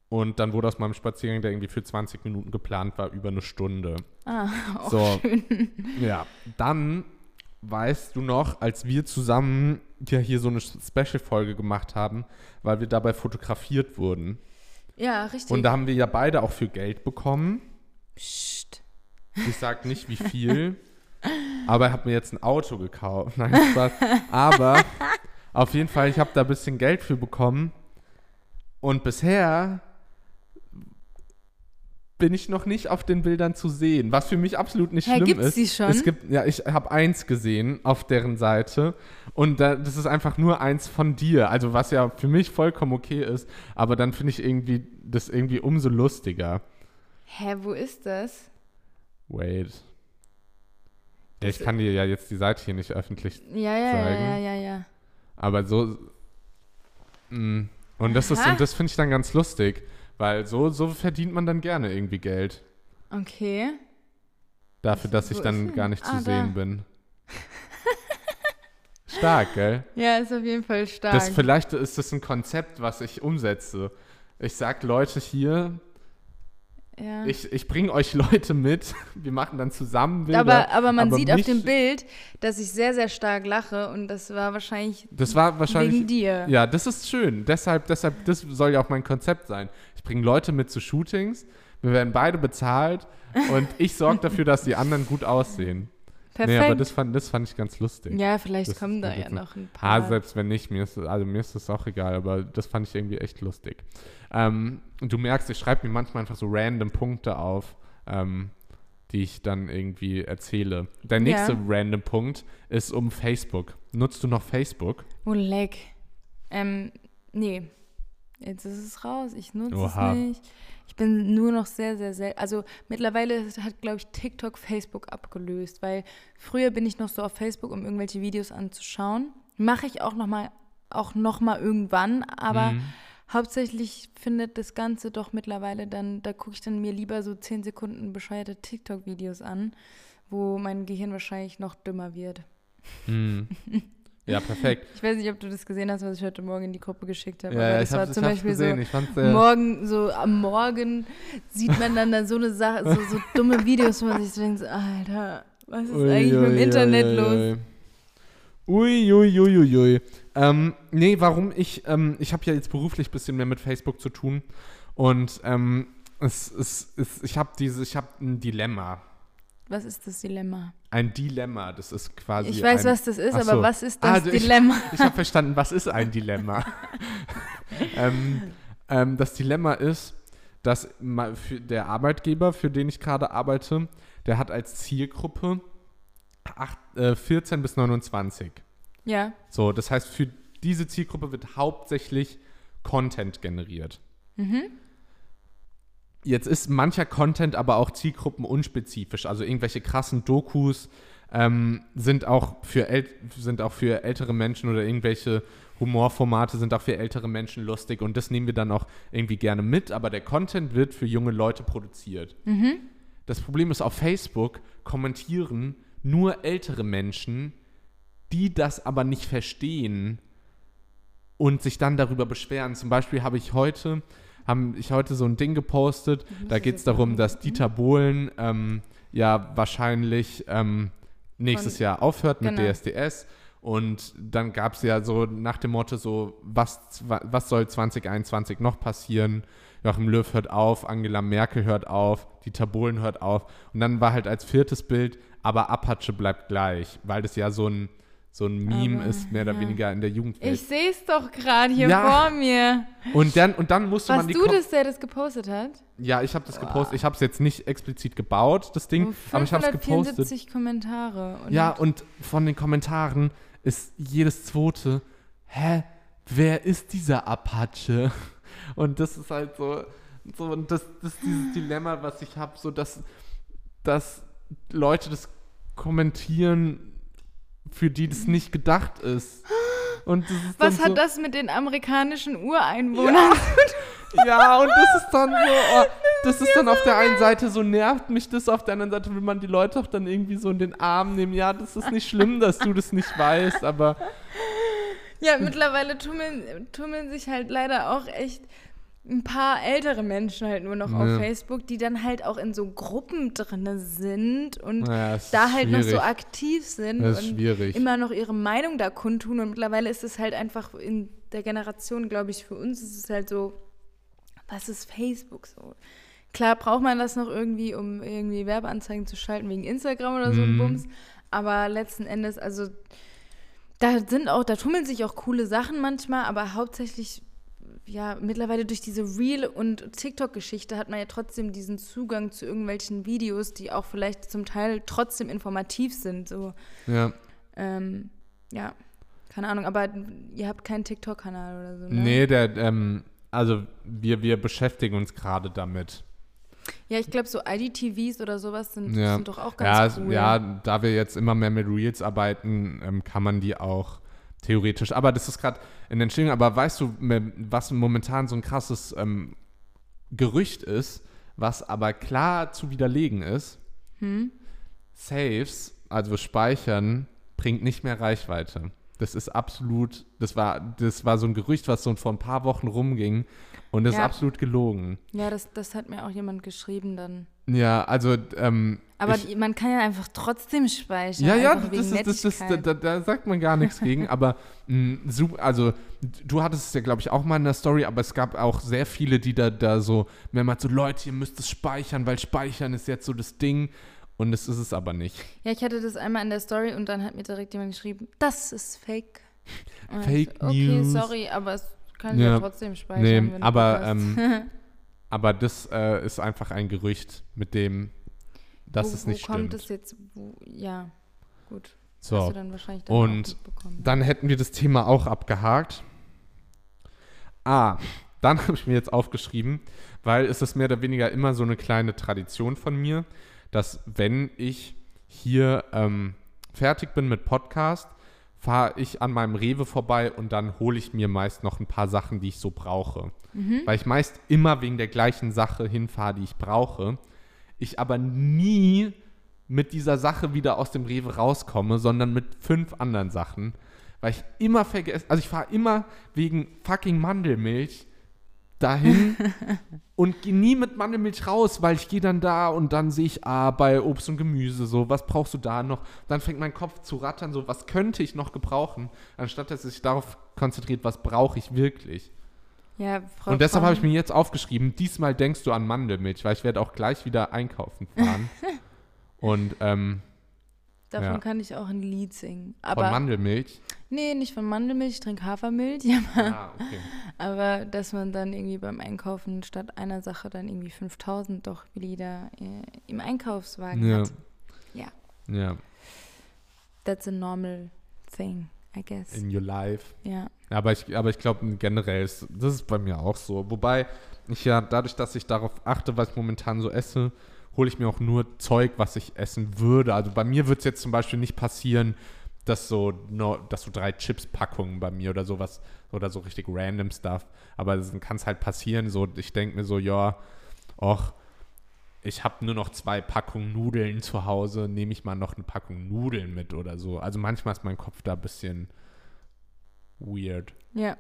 Und dann wurde aus meinem Spaziergang, der irgendwie für 20 Minuten geplant war, über eine Stunde. Ah, auch so, schön. Ja, dann weißt du noch, als wir zusammen ja hier so eine Special-Folge gemacht haben, weil wir dabei fotografiert wurden. Ja, richtig. Und da haben wir ja beide auch für Geld bekommen. Psst. Ich sag nicht, wie viel. aber ich habe mir jetzt ein Auto gekauft. Nein, Spaß. Aber auf jeden Fall, ich habe da ein bisschen Geld für bekommen. Und bisher bin ich noch nicht auf den Bildern zu sehen, was für mich absolut nicht Hä, schlimm gibt's ist. Die schon? Es gibt, ja, ich habe eins gesehen auf deren Seite und da, das ist einfach nur eins von dir, also was ja für mich vollkommen okay ist, aber dann finde ich irgendwie das irgendwie umso lustiger. Hä, wo ist das? Wait. Ja, ich kann dir ja jetzt die Seite hier nicht öffentlich ja, ja, zeigen. Ja, ja, ja, ja. Aber so. Mh. Mm, und das ist, und das finde ich dann ganz lustig. Weil so, so verdient man dann gerne irgendwie Geld. Okay. Dafür, dass ich dann gar nicht ah, zu sehen da. bin. Stark, gell? Ja, ist auf jeden Fall stark. Das, vielleicht ist das ein Konzept, was ich umsetze. Ich sag Leute hier, ja. Ich, ich bringe euch Leute mit. Wir machen dann zusammen Bilder. Aber, aber man aber sieht auf dem Bild, dass ich sehr, sehr stark lache und das war wahrscheinlich, das war wahrscheinlich wegen dir. Ja, das ist schön. Deshalb, deshalb, das soll ja auch mein Konzept sein. Ich bringe Leute mit zu Shootings. Wir werden beide bezahlt und ich sorge dafür, dass die anderen gut aussehen. Perfekt. Nee, aber das fand, das fand ich ganz lustig. Ja, vielleicht das kommen da ja noch ein paar. Ah, selbst wenn nicht, mir ist, also mir ist das auch egal, aber das fand ich irgendwie echt lustig. Ähm, und du merkst, ich schreibe mir manchmal einfach so random Punkte auf, ähm, die ich dann irgendwie erzähle. Der nächste ja. random Punkt ist um Facebook. Nutzt du noch Facebook? Oh, leck. Ähm, nee. Jetzt ist es raus. Ich nutze es nicht. Ich bin nur noch sehr, sehr selten. Also mittlerweile hat, glaube ich, TikTok Facebook abgelöst, weil früher bin ich noch so auf Facebook, um irgendwelche Videos anzuschauen. Mache ich auch noch mal, auch noch mal irgendwann, aber mhm. hauptsächlich findet das Ganze doch mittlerweile dann, da gucke ich dann mir lieber so 10 Sekunden bescheuerte TikTok-Videos an, wo mein Gehirn wahrscheinlich noch dümmer wird. Mhm. Ja, perfekt. Ich weiß nicht, ob du das gesehen hast, was ich heute Morgen in die Gruppe geschickt habe. Ja, aber das war zum Beispiel gesehen. so morgen, so am Morgen sieht man dann, dann so eine Sache, so, so dumme Videos, wo man sich so denkt, Alter, was ist ui, eigentlich ui, mit dem Internet ui, los? Uiuiuiui. Ui, ui, ähm, nee, warum ich, ähm, ich habe ja jetzt beruflich ein bisschen mehr mit Facebook zu tun und ähm, es, es, es, ich habe diese, ich habe ein Dilemma. Was ist das Dilemma? Ein Dilemma, das ist quasi. Ich weiß, ein, was das ist, aber so. was ist das ah, Dilemma? Ich, ich habe verstanden, was ist ein Dilemma? ähm, ähm, das Dilemma ist, dass der Arbeitgeber, für den ich gerade arbeite, der hat als Zielgruppe 8, äh, 14 bis 29. Ja. So, das heißt, für diese Zielgruppe wird hauptsächlich Content generiert. Mhm. Jetzt ist mancher Content aber auch zielgruppenunspezifisch. Also irgendwelche krassen Dokus ähm, sind, auch für sind auch für ältere Menschen oder irgendwelche Humorformate sind auch für ältere Menschen lustig und das nehmen wir dann auch irgendwie gerne mit, aber der Content wird für junge Leute produziert. Mhm. Das Problem ist, auf Facebook kommentieren nur ältere Menschen, die das aber nicht verstehen und sich dann darüber beschweren. Zum Beispiel habe ich heute haben ich heute so ein Ding gepostet. Da geht es darum, dass Dieter Bohlen ähm, ja wahrscheinlich ähm, nächstes Von- Jahr aufhört mit genau. DSDS. Und dann gab es ja so nach dem Motto so, was, was soll 2021 noch passieren? Joachim Löw hört auf, Angela Merkel hört auf, Dieter Bohlen hört auf. Und dann war halt als viertes Bild, aber Apache bleibt gleich, weil das ja so ein, so ein Meme Aber, ist, mehr oder ja. weniger in der Jugendwelt. Ich sehe es doch gerade hier Ja. vor mir. und, dann, und dann musste man Warst die du Kom- das, der das gepostet hat? Ja, ich habe das Boah. gepostet. Ich habe es jetzt nicht explizit gebaut, das Ding, aber ich habe es gepostet. 574 Kommentare. Und Ja, und von den Kommentaren ist jedes zweite, hä, wer ist dieser Apache? Und das ist halt so, so und das, das ist dieses Dilemma, was ich habe, so dass, dass Leute das kommentieren, für die das nicht gedacht ist. Und das ist Was hat so, das mit den amerikanischen Ureinwohnern? Ja, und das ist dann so, oh, das ist dann auf der einen Seite so nervt mich das, auf der anderen Seite will man die Leute auch dann irgendwie so in den Arm nehmen. Ja, das ist nicht schlimm, dass du das nicht weißt, aber Ja, mittlerweile tummeln, tummeln sich halt leider auch echt ein paar ältere Menschen halt nur noch Ja. auf Facebook, die dann halt auch in so Gruppen drinne sind und es da halt noch so schwierig. aktiv sind und schwierig. immer noch ihre Meinung da kundtun. Und mittlerweile ist es halt einfach in der Generation, glaube ich, für uns ist es halt so, was ist Facebook so? Klar braucht man das noch irgendwie, um irgendwie Werbeanzeigen zu schalten wegen Instagram oder so ein Mhm. Bums. Aber letzten Endes, also da sind auch, da tummeln sich auch coole Sachen manchmal, aber hauptsächlich, ja, mittlerweile durch diese Reel- und TikTok-Geschichte hat man ja trotzdem diesen Zugang zu irgendwelchen Videos, die auch vielleicht zum Teil trotzdem informativ sind. So, Ja. ähm, ja, keine Ahnung, aber ihr habt keinen TikTok-Kanal oder so, ne? Nee, der, ähm, also wir, wir beschäftigen uns gerade damit. Ja, ich glaube, so IDTVs oder sowas sind, Ja. sind doch auch Ja, ganz es- cool. ja, da wir jetzt immer mehr mit Reels arbeiten, ähm, kann man die auch theoretisch. Aber das ist gerade in Entstehung. Aber weißt du, was momentan so ein krasses ähm, Gerücht ist, was aber klar zu widerlegen ist? Hm? Saves, also Speichern, bringt nicht mehr Reichweite. Das ist absolut, das war, das war so ein Gerücht, was so vor ein paar Wochen rumging und das ist Ja. absolut gelogen. Ja, das, das hat mir auch jemand geschrieben dann. Ja, also ähm, Aber ich, man kann ja einfach trotzdem speichern. ja, ja, das ist, das ist, da, da, sagt man gar nichts gegen, aber mh, super, also du hattest es ja, glaube ich, auch mal in der Story, aber es gab auch sehr viele, die da, da so mehrmals so, Leute, ihr müsst es speichern, weil speichern ist jetzt so das Ding und das ist es aber nicht. Ja, ich hatte das einmal in der Story und dann hat mir direkt jemand geschrieben, das ist fake. Und Fake ich okay, News. sorry, aber es kann ja, Ja. trotzdem speichern. Nee, aber, ähm, Aber das äh, ist einfach ein Gerücht, mit dem das wo, ist nicht wo kommt stimmt. es jetzt? Wo, ja, gut. So, dann dann Und dann hätten wir das Thema auch abgehakt. Ah, dann habe ich mir jetzt aufgeschrieben, weil es ist mehr oder weniger immer so eine kleine Tradition von mir, dass wenn ich hier ähm, fertig bin mit Podcast, fahre ich an meinem Rewe vorbei und dann hole ich mir meist noch ein paar Sachen, die ich so brauche. Weil ich meist immer wegen der gleichen Sache hinfahre, die ich brauche. Ich aber nie mit dieser Sache wieder aus dem Rewe rauskomme, sondern mit fünf anderen Sachen. Weil ich immer vergesse, also ich fahre immer wegen fucking Mandelmilch dahin und gehe nie mit Mandelmilch raus, weil ich gehe dann da und dann sehe ich, ah, bei Obst und Gemüse so, was brauchst du da noch? Dann fängt mein Kopf zu rattern, so, was könnte ich noch gebrauchen, anstatt dass es sich darauf konzentriert, was brauche ich wirklich. Ja, Frau und deshalb habe ich mir jetzt aufgeschrieben, diesmal denkst du an Mandelmilch, weil ich werde auch gleich wieder einkaufen fahren. und ähm, Davon ja. kann ich auch ein Lied singen. von Aber Mandelmilch. nee, nicht von Mandelmilch, ich trinke Hafermilch, aber, Ah, okay. aber dass man dann irgendwie beim Einkaufen statt einer Sache dann irgendwie 5000 doch wieder äh, im Einkaufswagen Ja. hat. Ja. Ja, That's a normal thing, I guess. in your life. ja. Aber ich, aber ich glaube generell ist das ist bei mir auch so. Wobei ich ja dadurch, dass ich darauf achte, was ich momentan so esse, hole ich mir auch nur Zeug, was ich essen würde. Also bei mir wird es jetzt zum Beispiel nicht passieren, dass so, no, dass so drei Chips-Packungen bei mir oder sowas oder so richtig random Stuff. Aber es kann es halt passieren. So, ich denke mir so, ja, och, ich habe nur noch zwei Packungen Nudeln zu Hause, nehme ich mal noch eine Packung Nudeln mit oder so. Also manchmal ist mein Kopf da ein bisschen weird. Ja.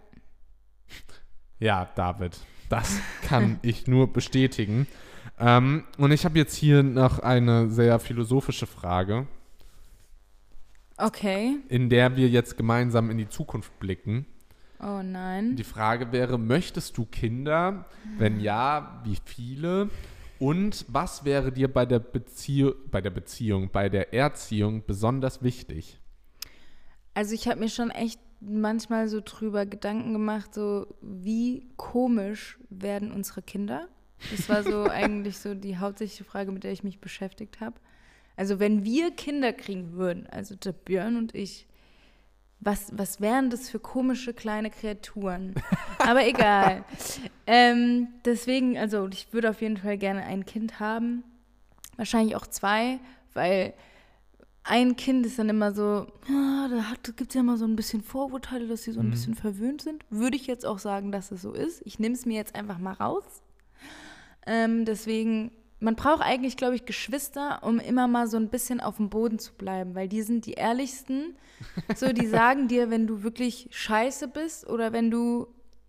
Ja, David, das kann ich nur bestätigen. Ähm, und ich habe jetzt hier noch eine sehr philosophische Frage. Okay. In der wir jetzt gemeinsam in die Zukunft blicken. Oh nein. Die Frage wäre, möchtest du Kinder? Wenn ja, wie viele? Und was wäre dir bei der, Beziehung, bei der Beziehung, bei der Erziehung besonders wichtig? Also ich habe mir schon echt manchmal so drüber Gedanken gemacht, so wie komisch werden unsere Kinder? Das war so eigentlich so die hauptsächliche Frage, mit der ich mich beschäftigt habe. Also wenn wir Kinder kriegen würden, also der Björn und ich, was, was wären das für komische kleine Kreaturen? Aber egal. ähm, deswegen, also ich würde auf jeden Fall gerne ein Kind haben. Wahrscheinlich auch zwei, weil ein Kind ist dann immer so, ja, da gibt es ja immer so ein bisschen Vorurteile, dass sie so ein mhm. bisschen verwöhnt sind. Würde ich jetzt auch sagen, dass es so ist. Ich nehme es mir jetzt einfach mal raus. Ähm, deswegen man braucht eigentlich, glaube ich, Geschwister, um immer mal so ein bisschen auf dem Boden zu bleiben, weil die sind die ehrlichsten. So, die sagen dir, wenn du wirklich scheiße bist oder wenn du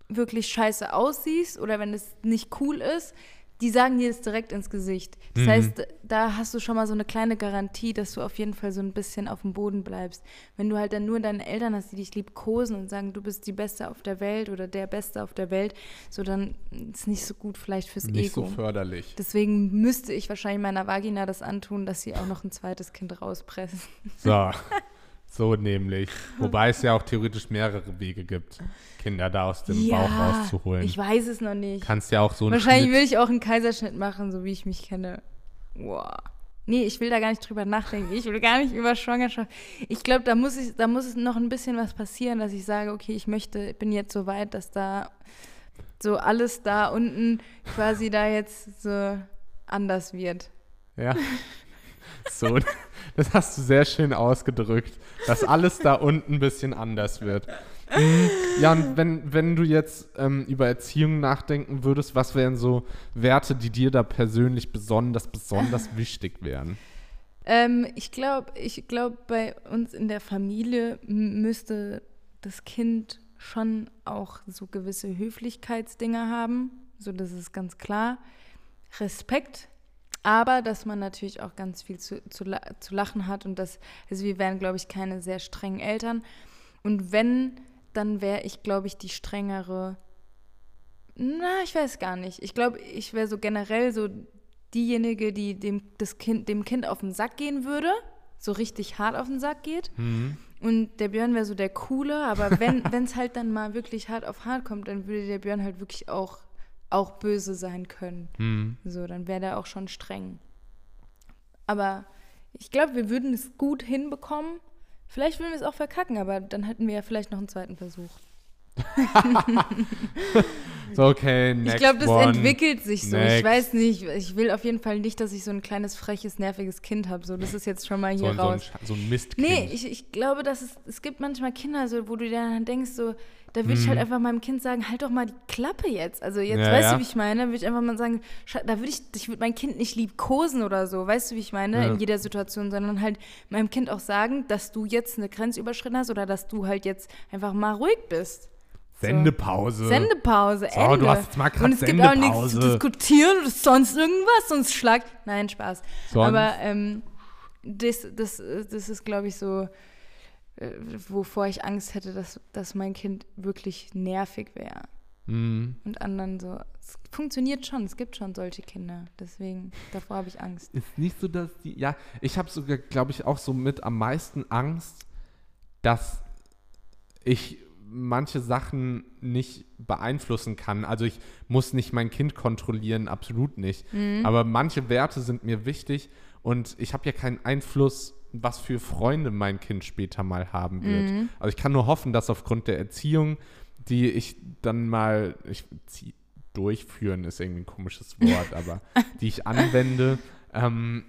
wirklich scheiße aussiehst oder wenn es nicht cool ist, die sagen dir das direkt ins Gesicht. Das mhm. heißt, da hast du schon mal so eine kleine Garantie, dass du auf jeden Fall so ein bisschen auf dem Boden bleibst. Wenn du halt dann nur deine Eltern hast, die dich liebkosen und sagen, du bist die Beste auf der Welt oder der Beste auf der Welt, so dann ist es nicht so gut vielleicht fürs nicht Ego. Nicht so förderlich. Deswegen müsste ich wahrscheinlich meiner Vagina das antun, dass sie auch noch ein zweites Kind rauspressen. So. So nämlich. Wobei es ja auch theoretisch mehrere Wege gibt, Kinder da aus dem ja, Bauch rauszuholen. Ich weiß es noch nicht. Kannst ja auch so Wahrscheinlich will ich auch einen Kaiserschnitt machen, so wie ich mich kenne. Wow. Nee, ich will da gar nicht drüber nachdenken. Ich will gar nicht über Schwangerschaft. Ich glaube, da muss ich, da muss es noch ein bisschen was passieren, dass ich sage, okay, ich möchte, bin jetzt so weit, dass da so alles da unten quasi da jetzt so anders wird. Ja. So, das hast du sehr schön ausgedrückt, dass alles da unten ein bisschen anders wird. Mhm. Ja, und wenn, wenn du jetzt ähm, über Erziehung nachdenken würdest, was wären so Werte, die dir da persönlich besonders, besonders wichtig wären? Ähm, ich glaube, ich glaub, bei uns in der Familie müsste das Kind schon auch so gewisse Höflichkeitsdinger haben. So, das ist ganz klar. Respekt aber dass man natürlich auch ganz viel zu, zu, zu lachen hat und dass, also wir wären, glaube ich, keine sehr strengen Eltern. Und wenn, dann wäre ich, glaube ich, die strengere. Na, ich weiß gar nicht. Ich glaube, ich wäre so generell so diejenige, die dem, das kind, dem Kind auf den Sack gehen würde, so richtig hart auf den Sack geht. Mhm. Und der Björn wäre so der Coole, aber wenn es halt dann mal wirklich hart auf hart kommt, dann würde der Björn halt wirklich auch auch böse sein können. Mhm. So, dann wäre der auch schon streng. Aber ich glaube, wir würden es gut hinbekommen. Vielleicht würden wir es auch verkacken, aber dann hätten wir ja vielleicht noch einen zweiten Versuch. so, okay, next Ich glaube, das one. entwickelt sich so. Next. Ich weiß nicht, ich will auf jeden Fall nicht, dass ich so ein kleines, freches, nerviges Kind habe. So, das ist jetzt schon mal hier so, raus. So ein, so ein Mistkind. Nee, ich, ich glaube, dass es, es gibt manchmal Kinder, so, wo du dir dann denkst, so, da würde ich halt mhm. einfach meinem Kind sagen, halt doch mal die Klappe jetzt. Also jetzt, ja, weißt ja. du, wie ich meine? Würde ich einfach mal sagen, da würde ich, ich würde mein Kind nicht liebkosen oder so, weißt du, wie ich meine? Ja. In jeder Situation, sondern halt meinem Kind auch sagen, dass du jetzt eine Grenze überschritten hast oder dass du halt jetzt einfach mal ruhig bist. Sendepause. Sendepause, so, Ende. du hast jetzt mal gerade Und es gibt auch nichts zu diskutieren oder sonst irgendwas, sonst schlagt. Nein, Spaß. Sonst? Aber ähm, das, das, das ist, glaube ich, so äh, wovor ich Angst hätte, dass, dass mein Kind wirklich nervig wäre. Mhm. Und anderen so. Es funktioniert schon, es gibt schon solche Kinder. Deswegen, davor habe ich Angst. Ist nicht so, dass die. Ja, ich habe sogar, glaube ich, auch so mit am meisten Angst, dass ich manche Sachen nicht beeinflussen kann. Also ich muss nicht mein Kind kontrollieren, absolut nicht. Mhm. Aber manche Werte sind mir wichtig und ich habe ja keinen Einfluss was für Freunde mein Kind später mal haben wird. Mhm. Also ich kann nur hoffen, dass aufgrund der Erziehung, die ich dann mal, ich, durchführen ist irgendwie ein komisches Wort, aber die ich anwende, ähm,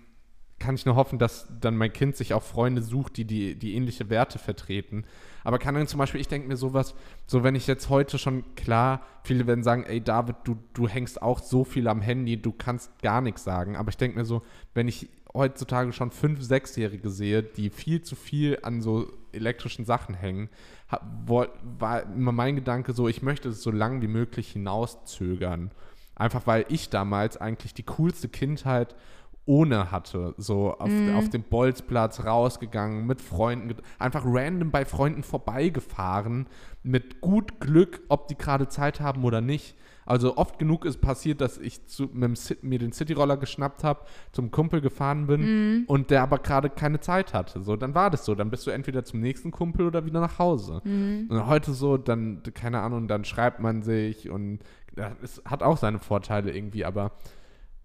kann ich nur hoffen, dass dann mein Kind sich auch Freunde sucht, die, die die ähnliche Werte vertreten. Aber kann dann zum Beispiel, ich denke mir sowas, so wenn ich jetzt heute schon, klar, viele werden sagen, ey David, du, du hängst auch so viel am Handy, du kannst gar nichts sagen. Aber ich denke mir so, wenn ich heutzutage schon fünf, sechsjährige sehe, die viel zu viel an so elektrischen Sachen hängen, war immer mein Gedanke so, ich möchte es so lang wie möglich hinauszögern. Einfach weil ich damals eigentlich die coolste Kindheit ohne hatte. So auf, mm. auf dem Bolzplatz rausgegangen, mit Freunden, einfach random bei Freunden vorbeigefahren, mit gut Glück, ob die gerade Zeit haben oder nicht. Also oft genug ist passiert, dass ich zu, mir den Cityroller geschnappt habe, zum Kumpel gefahren bin mm. und der aber gerade keine Zeit hatte. So, dann war das so. Dann bist du entweder zum nächsten Kumpel oder wieder nach Hause. Mm. Und heute so, dann, keine Ahnung, dann schreibt man sich und es hat auch seine Vorteile irgendwie, aber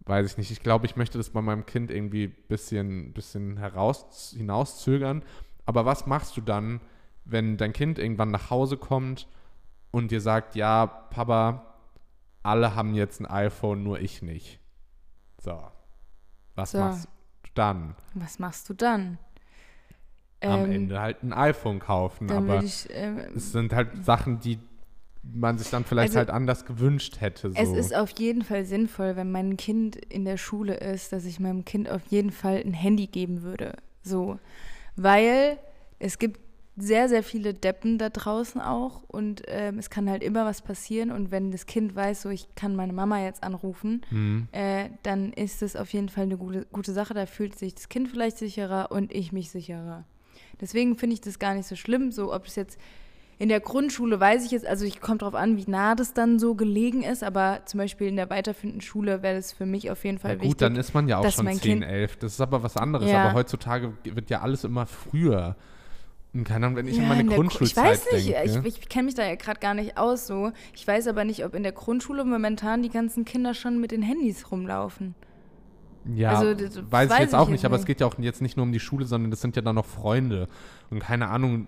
weiß ich nicht. Ich glaube, ich möchte das bei meinem Kind irgendwie ein bisschen, bisschen heraus, hinauszögern. Aber was machst du dann, wenn dein Kind irgendwann nach Hause kommt und dir sagt, ja, Papa, alle haben jetzt ein iPhone, nur ich nicht. So. Was so. machst du dann? Was machst du dann? Am ähm, Ende halt ein iPhone kaufen. Aber ich, ähm, es sind halt Sachen, die man sich dann vielleicht also, halt anders gewünscht hätte. So. Es ist auf jeden Fall sinnvoll, wenn mein Kind in der Schule ist, dass ich meinem Kind auf jeden Fall ein Handy geben würde. So. Weil es gibt sehr, sehr viele Deppen da draußen auch und ähm, es kann halt immer was passieren und wenn das Kind weiß, so ich kann meine Mama jetzt anrufen, mhm. äh, dann ist es auf jeden Fall eine gute, gute Sache. Da fühlt sich das Kind vielleicht sicherer und ich mich sicherer. Deswegen finde ich das gar nicht so schlimm, so ob es jetzt in der Grundschule weiß ich jetzt, also ich komme darauf an, wie nah das dann so gelegen ist, aber zum Beispiel in der weiterführenden Schule wäre es für mich auf jeden Fall ja, gut, wichtig. Gut, dann ist man ja auch schon 10, kind, 11. Das ist aber was anderes. Ja. Aber heutzutage wird ja alles immer früher. Keine Ahnung, wenn ich ja, an meine Grundschulzeit denke. Ich weiß nicht, denke. ich, ich kenne mich da ja gerade gar nicht aus so. Ich weiß aber nicht, ob in der Grundschule momentan die ganzen Kinder schon mit den Handys rumlaufen. Ja, also, weiß, weiß, ich jetzt auch nicht, aber es geht ja auch jetzt nicht nur um die Schule, sondern das sind ja dann noch Freunde. Und keine Ahnung,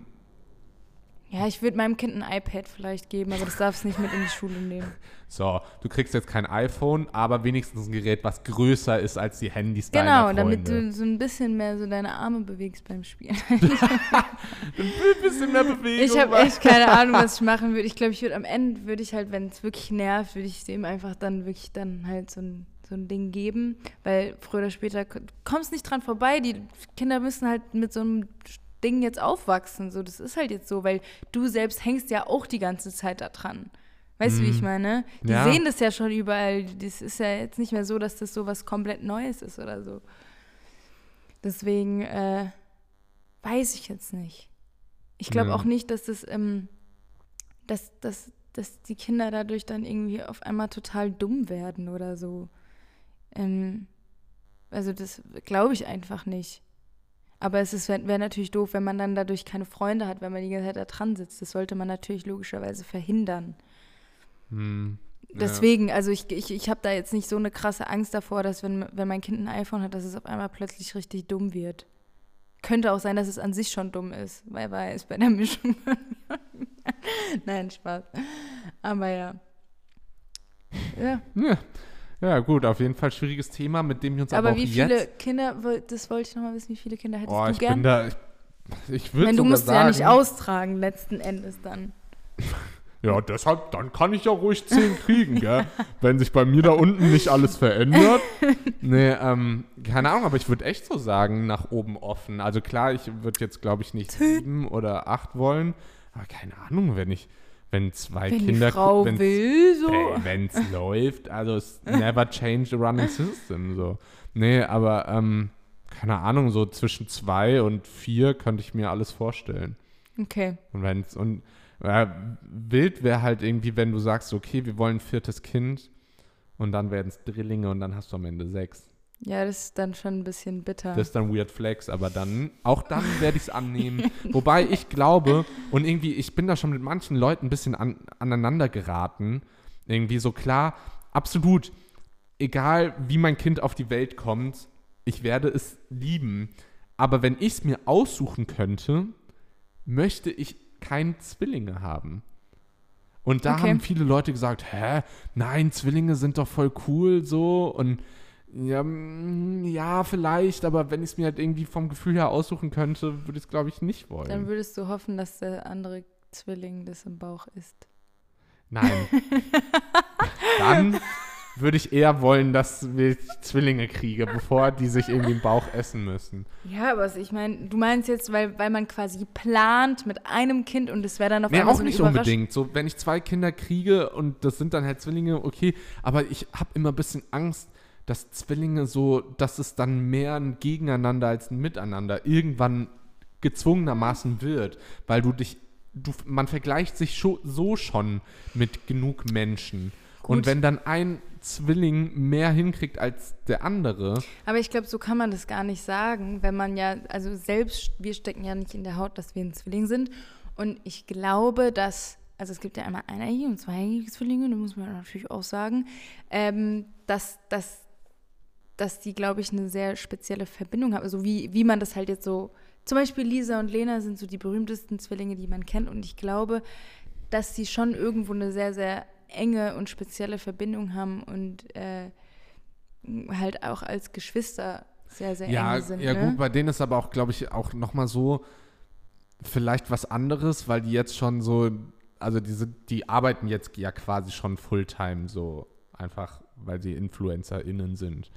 ja, ich würde meinem Kind ein iPad vielleicht geben, aber das darf es nicht mit in die Schule nehmen. So, du kriegst jetzt kein iPhone, aber wenigstens ein Gerät, was größer ist als die Handys genau, deiner Freunde. Genau, damit du so ein bisschen mehr so deine Arme bewegst beim Spielen. ein bisschen mehr Bewegung. Ich habe echt keine Ahnung, was ich machen würde. Ich glaube, ich würde am Ende, würde ich halt, wenn es wirklich nervt, würde ich dem einfach dann wirklich dann halt so ein so ein Ding geben, weil früher oder später kommst nicht dran vorbei. Die Kinder müssen halt mit so einem Ding jetzt aufwachsen. So, das ist halt jetzt so, weil du selbst hängst ja auch die ganze Zeit da dran. Weißt du, wie ich mhm. meine? Die ja. sehen das ja schon überall. Das ist ja jetzt nicht mehr so, dass das so was komplett Neues ist oder so. Deswegen äh, weiß ich jetzt nicht. Ich glaube ja. auch nicht, dass das, ähm, dass, dass, dass die Kinder dadurch dann irgendwie auf einmal total dumm werden oder so. Ähm, also das glaube ich einfach nicht. Aber es wäre natürlich doof, wenn man dann dadurch keine Freunde hat, wenn man die ganze Zeit da dran sitzt. Das sollte man natürlich logischerweise verhindern. Hm. Deswegen, also ich, ich, ich habe da jetzt nicht so eine krasse Angst davor, dass wenn, wenn mein Kind ein iPhone hat, dass es auf einmal plötzlich richtig dumm wird. Könnte auch sein, dass es an sich schon dumm ist, weil war es bei der Mischung. Nein, Spaß. Aber ja. Ja. ja. Ja, gut, auf jeden Fall schwieriges Thema, mit dem wir uns aber, aber wie viele jetzt Kinder, das wollte ich nochmal wissen, wie viele Kinder hättest oh, du ich gern? Bin da, ich, ich würde Du musst sagen, ja nicht austragen, letzten Endes dann. Ja, deshalb, dann kann ich ja ruhig zehn kriegen, gell? Wenn sich bei mir da unten nicht alles verändert. Nee, ähm, keine Ahnung, aber ich würde echt so sagen, nach oben offen. Also klar, ich würde jetzt, glaube ich, nicht sieben oder acht wollen. Aber keine Ahnung, wenn ich, wenn zwei wenn Kinder. Die Frau will, so. Wenn es läuft, also es never change a running system, so. Nee, aber, ähm, keine Ahnung, so zwischen zwei und vier könnte ich mir alles vorstellen. Okay. Und wenn es, und äh, wild wäre halt irgendwie, wenn du sagst, okay, wir wollen ein viertes Kind und dann werden es Drillinge und dann hast du am Ende sechs. Ja, das ist dann schon ein bisschen bitter. Das ist dann Weird Flex, aber dann, auch dann werde ich es annehmen. Wobei ich glaube, und irgendwie, ich bin da schon mit manchen Leuten ein bisschen an, aneinander geraten. Irgendwie so klar, absolut, egal wie mein Kind auf die Welt kommt, ich werde es lieben. Aber wenn ich es mir aussuchen könnte, möchte ich keine Zwillinge haben. Und da okay. haben viele Leute gesagt, hä, nein, Zwillinge sind doch voll cool so und Ja, mm, ja, vielleicht, aber wenn ich es mir halt irgendwie vom Gefühl her aussuchen könnte, würde ich es, glaube ich, nicht wollen. Dann würdest du hoffen, dass der andere Zwilling das im Bauch ist. Nein. Dann würde ich eher wollen, dass wir Zwillinge kriege, bevor die sich irgendwie im Bauch essen müssen. Ja, aber ich meine, du meinst jetzt, weil, weil man quasi plant mit einem Kind und es wäre dann auf Nee, einmal auch so nicht unbedingt. So, wenn ich zwei Kinder kriege und das sind dann halt Zwillinge, okay, aber ich habe immer ein bisschen Angst, dass Zwillinge so, dass es dann mehr ein Gegeneinander als ein Miteinander irgendwann gezwungenermaßen wird, weil du dich, du, man vergleicht sich scho, so schon mit genug Menschen. Und Gut. wenn dann ein Zwilling mehr hinkriegt als der andere, Aber ich glaube, so kann man das gar nicht sagen, wenn man ja, also selbst, wir stecken ja nicht in der Haut, dass wir ein Zwilling sind. Und ich glaube, dass, also es gibt ja einmal eineige und zweieige Zwillinge, da muss man natürlich auch sagen, ähm, dass, dass, dass die, glaube ich, eine sehr spezielle Verbindung haben. Also wie, wie man das halt jetzt so, zum Beispiel Lisa und Lena sind so die berühmtesten Zwillinge, die man kennt. Und ich glaube, dass sie schon irgendwo eine sehr, sehr enge und spezielle Verbindung haben und äh, halt auch als Geschwister sehr, sehr Ja, eng sind. ja ne? gut, bei denen ist aber auch, glaube ich, auch nochmal so vielleicht was anderes, weil die jetzt schon so, also diese, die arbeiten jetzt ja quasi schon Fulltime so einfach, weil sie InfluencerInnen sind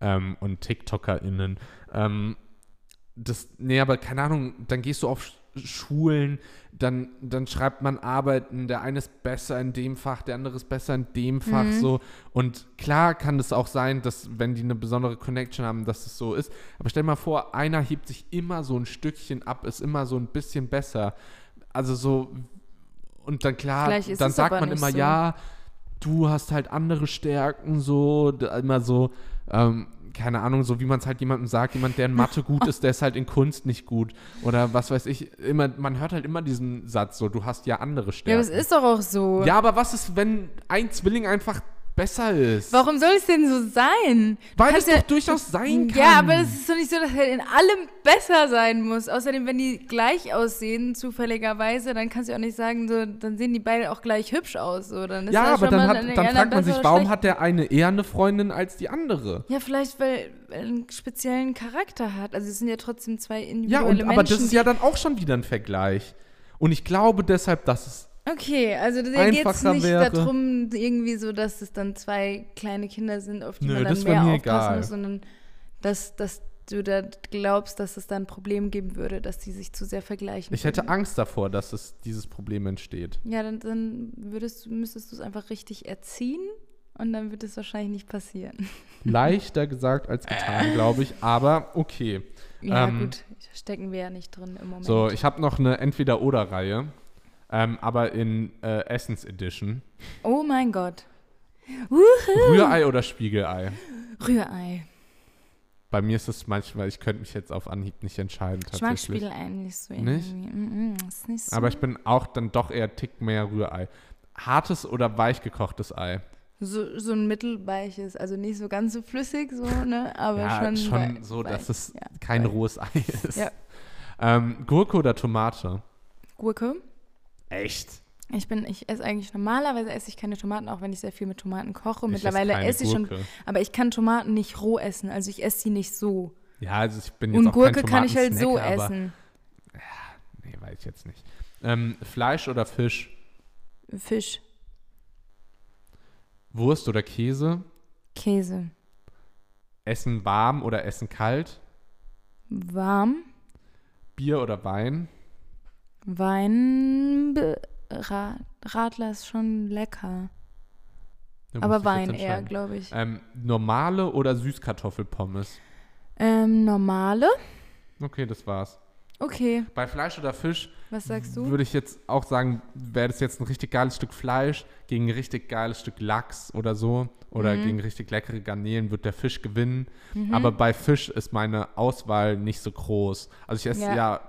ähm, und TikTokerInnen. Ähm, das, nee, aber keine Ahnung, dann gehst du auf Sch- Schulen, dann, dann schreibt man Arbeiten, der eine ist besser in dem Fach, der andere ist besser in dem Fach, Mhm. so. Und klar kann es auch sein, dass, wenn die eine besondere Connection haben, dass es so ist. Aber stell dir mal vor, einer hebt sich immer so ein Stückchen ab, ist immer so ein bisschen besser. Also so, und dann klar, dann sagt man immer, so. ja, du hast halt andere Stärken, so, immer so, ähm, keine Ahnung, so wie man es halt jemandem sagt, jemand, der in Mathe gut ist, der ist halt in Kunst nicht gut. Oder was weiß ich, immer, man hört halt immer diesen Satz, so, du hast ja andere Ja, aber es Stärken. ist doch auch so. Ja, aber was ist, wenn ein Zwilling einfach besser ist? Warum soll es denn so sein? Weil es kannst doch ja- durchaus sein kann. Ja, aber es ist doch nicht so, dass er in allem besser sein muss. Außerdem, wenn die gleich aussehen, zufälligerweise, dann kannst du auch nicht sagen, so, dann sehen die beide auch gleich hübsch aus. So. Dann ist Ja, aber dann, hat, dann fragt man sich, warum schlecht. hat der eine eher eine Freundin als die andere? Ja, vielleicht, weil er einen speziellen Charakter hat. Also es sind ja trotzdem zwei Ja, individuelle und, Menschen. aber das ist ja dann auch schon wieder ein Vergleich. Und ich glaube deshalb, dass es Okay, also da geht es nicht wäre. darum, irgendwie so, dass es dann zwei kleine Kinder sind, auf die Nö, man dann mehr aufpassen egal. muss, sondern dass, dass du da glaubst, dass es da ein Problem geben würde, dass die sich zu sehr vergleichen. Ich hätte würden. Angst davor, dass es dieses Problem entsteht. Ja, dann, dann würdest, müsstest du es einfach richtig erziehen und dann wird es wahrscheinlich nicht passieren. Leichter gesagt als getan, glaube ich, aber okay. Ja, Ähm, gut, stecken wir ja nicht drin im Moment. So, ich habe noch eine Entweder-Oder-Reihe, ähm, aber in äh, Essence Edition. oh mein Gott. Rührei oder Spiegelei? Rührei. Bei mir ist es manchmal, ich könnte mich jetzt auf Anhieb nicht entscheiden Ich mag. Spiegelei nicht so Nicht? irgendwie. Mm, mm, ist nicht so. aber ich bin auch dann doch eher Tick mehr Rührei. Hartes oder weich gekochtes Ei? So, so ein mittelweiches, also nicht so ganz so flüssig, so, ne? Aber ja, schon, schon, so, weich, dass es ja, kein weich. rohes Ei ist. Ja. Ähm, Gurke oder Tomate? Gurke. Echt? Ich bin, ich esse eigentlich normalerweise esse ich keine Tomaten, auch wenn ich sehr viel mit Tomaten koche. Ich Mittlerweile keine esse ich schon, aber ich kann Tomaten nicht roh essen, also ich esse sie nicht so. Ja, also ich bin jetzt Und auch Gurke kein kann ich halt so aber- essen. Nee, weiß ich jetzt nicht. Ähm, Fleisch oder Fisch? Fisch, Wurst oder Käse? Käse, Essen warm oder Essen kalt? warm, Bier oder Wein? Wein, Radler ist schon lecker. Da aber Wein eher, glaube ich. Ähm, normale oder Süßkartoffelpommes? Ähm, normale? Okay, das war's. Okay, Bei Fleisch oder Fisch was sagst du? würde ich jetzt auch sagen, wäre das jetzt ein richtig geiles Stück Fleisch gegen ein richtig geiles Stück Lachs oder so oder Mhm. gegen richtig leckere Garnelen, wird der Fisch gewinnen. Aber bei Fisch ist meine Auswahl nicht so groß. Also ich esse Ja. ja,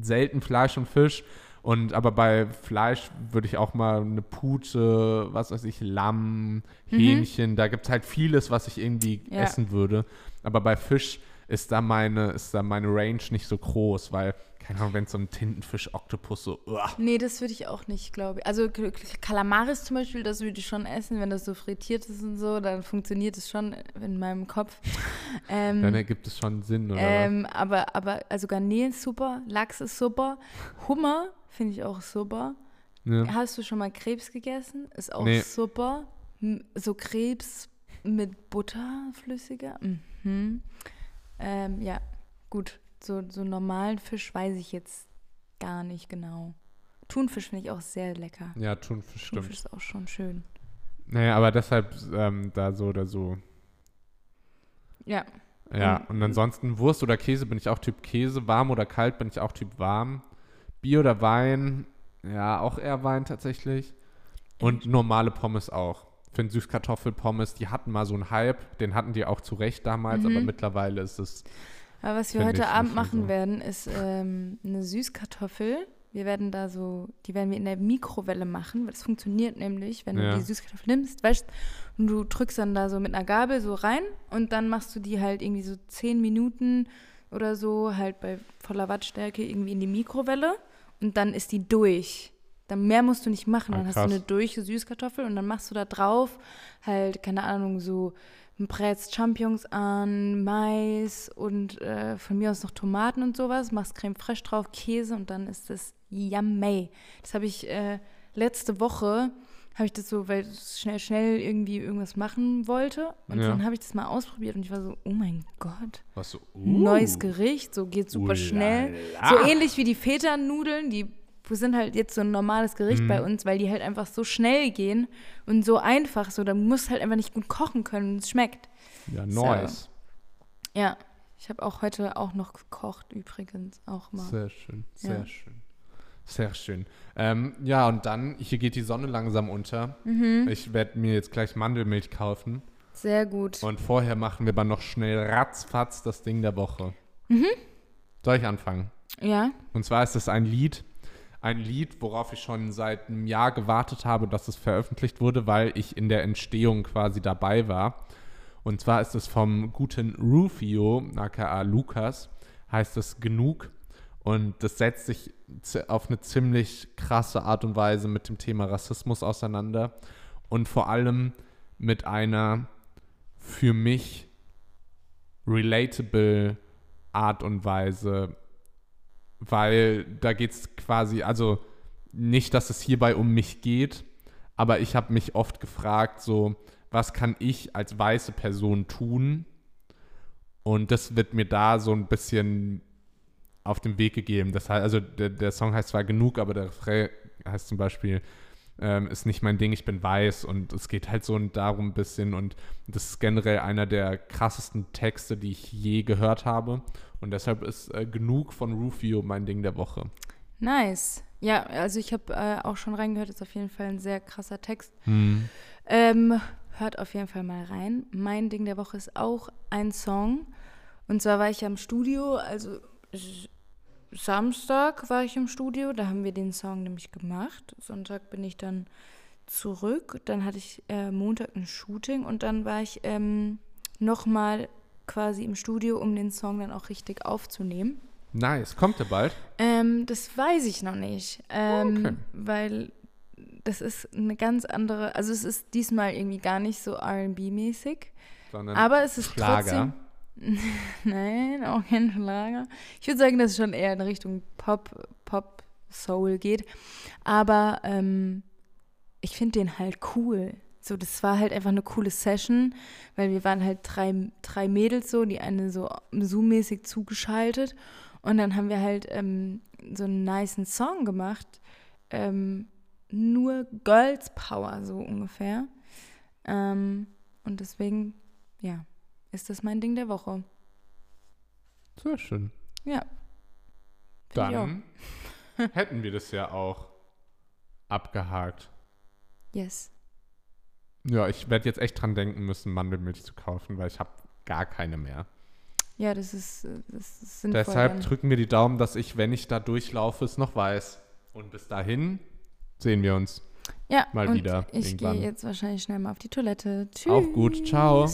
selten Fleisch und Fisch. Und aber bei Fleisch würde ich auch mal eine Pute, was weiß ich, Lamm, Hähnchen, da gibt es halt vieles, was ich irgendwie Ja. essen würde. Aber bei Fisch ist da meine, ist da meine Range nicht so groß, weil, keine Ahnung, wenn so ein Tintenfisch-Oktopus so, uah. Nee, das würde ich auch nicht, glaube ich. Also Kalamaris zum Beispiel, das würde ich schon essen, wenn das so frittiert ist und so, dann funktioniert es schon in meinem Kopf. Ähm, dann ergibt es schon Sinn, oder ähm, aber, aber, also Garnelen ist super, Lachs ist super, Hummer finde ich auch super. Ja. Hast du schon mal Krebs gegessen? Ist auch Nee. super. So Krebs mit Butter flüssiger. Mhm. Ähm, ja, gut. So, so normalen Fisch weiß ich jetzt gar nicht genau. Thunfisch finde ich auch sehr lecker. Ja, Thunfisch stimmt. Thunfisch ist auch schon schön. Naja, aber deshalb ähm, da so oder so. Ja, Ja, Und- und ansonsten Wurst oder Käse bin ich auch Typ Käse. Warm oder kalt bin ich auch Typ warm. Bier oder Wein, ja, auch eher Wein tatsächlich. Und normale Pommes auch. Ich finde Süßkartoffelpommes, die hatten mal so einen Hype, den hatten die auch zu Recht damals, Mhm. aber mittlerweile ist es, aber was wir heute Abend machen so. werden, ist ähm, eine Süßkartoffel. Wir werden da so, die werden wir in der Mikrowelle machen. weil Das funktioniert nämlich, wenn Ja. du die Süßkartoffel nimmst, weißt und du drückst dann da so mit einer Gabel so rein und dann machst du die halt irgendwie so zehn Minuten oder so halt bei voller Wattstärke irgendwie in die Mikrowelle und dann ist die durch. Dann mehr musst du nicht machen. Ah, Dann hast du eine durch Süßkartoffel und dann machst du da drauf halt, keine Ahnung, so brätst Champignons an, Mais und äh, von mir aus noch Tomaten und sowas, machst Creme fraiche drauf, Käse und dann ist das yummy. Das habe ich äh, letzte Woche, habe ich das so, weil ich schnell, schnell irgendwie irgendwas machen wollte und Ja. dann habe ich das mal ausprobiert und ich war so, oh mein Gott, was so, uh, neues Gericht, so geht super schnell. So ähnlich wie die Feta-Nudeln, die sind halt jetzt so ein normales Gericht Mhm. bei uns, weil die halt einfach so schnell gehen und so einfach, so da musst halt einfach nicht gut kochen können und es schmeckt. Ja, nice. Ja, ich habe auch heute auch noch gekocht übrigens, auch mal. Sehr schön, sehr Ja. schön. Sehr schön. Ähm, ja, und dann, hier geht die Sonne langsam unter. Mhm. Ich werde mir jetzt gleich Mandelmilch kaufen. Sehr gut. Und vorher machen wir aber noch schnell ratzfatz das Ding der Woche. Mhm. Soll ich anfangen? Ja, Und zwar ist es ein Lied, ein Lied, worauf ich schon seit einem Jahr gewartet habe, dass es veröffentlicht wurde, weil ich in der Entstehung quasi dabei war. Und zwar ist es vom guten Rufio, aka Lukas, heißt es Genug. Und das setzt sich auf eine ziemlich krasse Art und Weise mit dem Thema Rassismus auseinander. Und vor allem mit einer für mich relatable Art und Weise, weil da geht es quasi, also nicht, dass es hierbei um mich geht, aber ich habe mich oft gefragt, so, was kann ich als weiße Person tun? Und das wird mir da so ein bisschen auf den Weg gegeben. Das heißt, also der, der Song heißt zwar genug, aber der Refrain heißt zum Beispiel, ähm, ist nicht mein Ding, ich bin weiß und es geht halt so darum ein bisschen und das ist generell einer der krassesten Texte, die ich je gehört habe und deshalb ist äh, genug von Rufio mein Ding der Woche. nice. Ja, also ich habe äh, auch schon reingehört, ist auf jeden Fall ein sehr krasser Text. Hm. Ähm, hört auf jeden Fall mal rein. Mein Ding der Woche ist auch ein Song. Und zwar war ich am Studio, also Samstag war ich im Studio, da haben wir den Song nämlich gemacht. Sonntag bin ich dann zurück. Dann hatte ich äh, Montag ein Shooting und dann war ich ähm, nochmal quasi im Studio, um den Song dann auch richtig aufzunehmen. Nice, kommt der bald? Ähm, das weiß ich noch nicht, ähm, Okay. weil das ist eine ganz andere, also es ist diesmal irgendwie gar nicht so R&B-mäßig, Sondern aber es ist Schlager. trotzdem, nein, auch kein Schlager. Ich würde sagen, dass es schon eher in Richtung Pop, Pop, Soul geht, aber ähm, ich finde den halt cool. So, das war halt einfach eine coole Session, weil wir waren halt drei, drei Mädels so, die eine so Zoom-mäßig zugeschaltet und dann haben wir halt ähm, so einen niceen Song gemacht. Ähm, nur Girls Power, so ungefähr. Ähm, und deswegen, ja, ist das mein Ding der Woche. Sehr schön. Ja. Find. Dann hätten wir das ja auch abgehakt. Yes. Ja, ich werde jetzt echt dran denken müssen, Mandelmilch zu kaufen, weil ich habe gar keine mehr. Ja, das ist, äh, das ist sinnvoll. Deshalb dann. drücken wir die Daumen, dass ich, wenn ich da durchlaufe, es noch weiß. Und bis dahin sehen wir uns. ja, mal wieder Ich gehe jetzt wahrscheinlich schnell mal auf die Toilette. Tschüss. Auch gut. Ciao.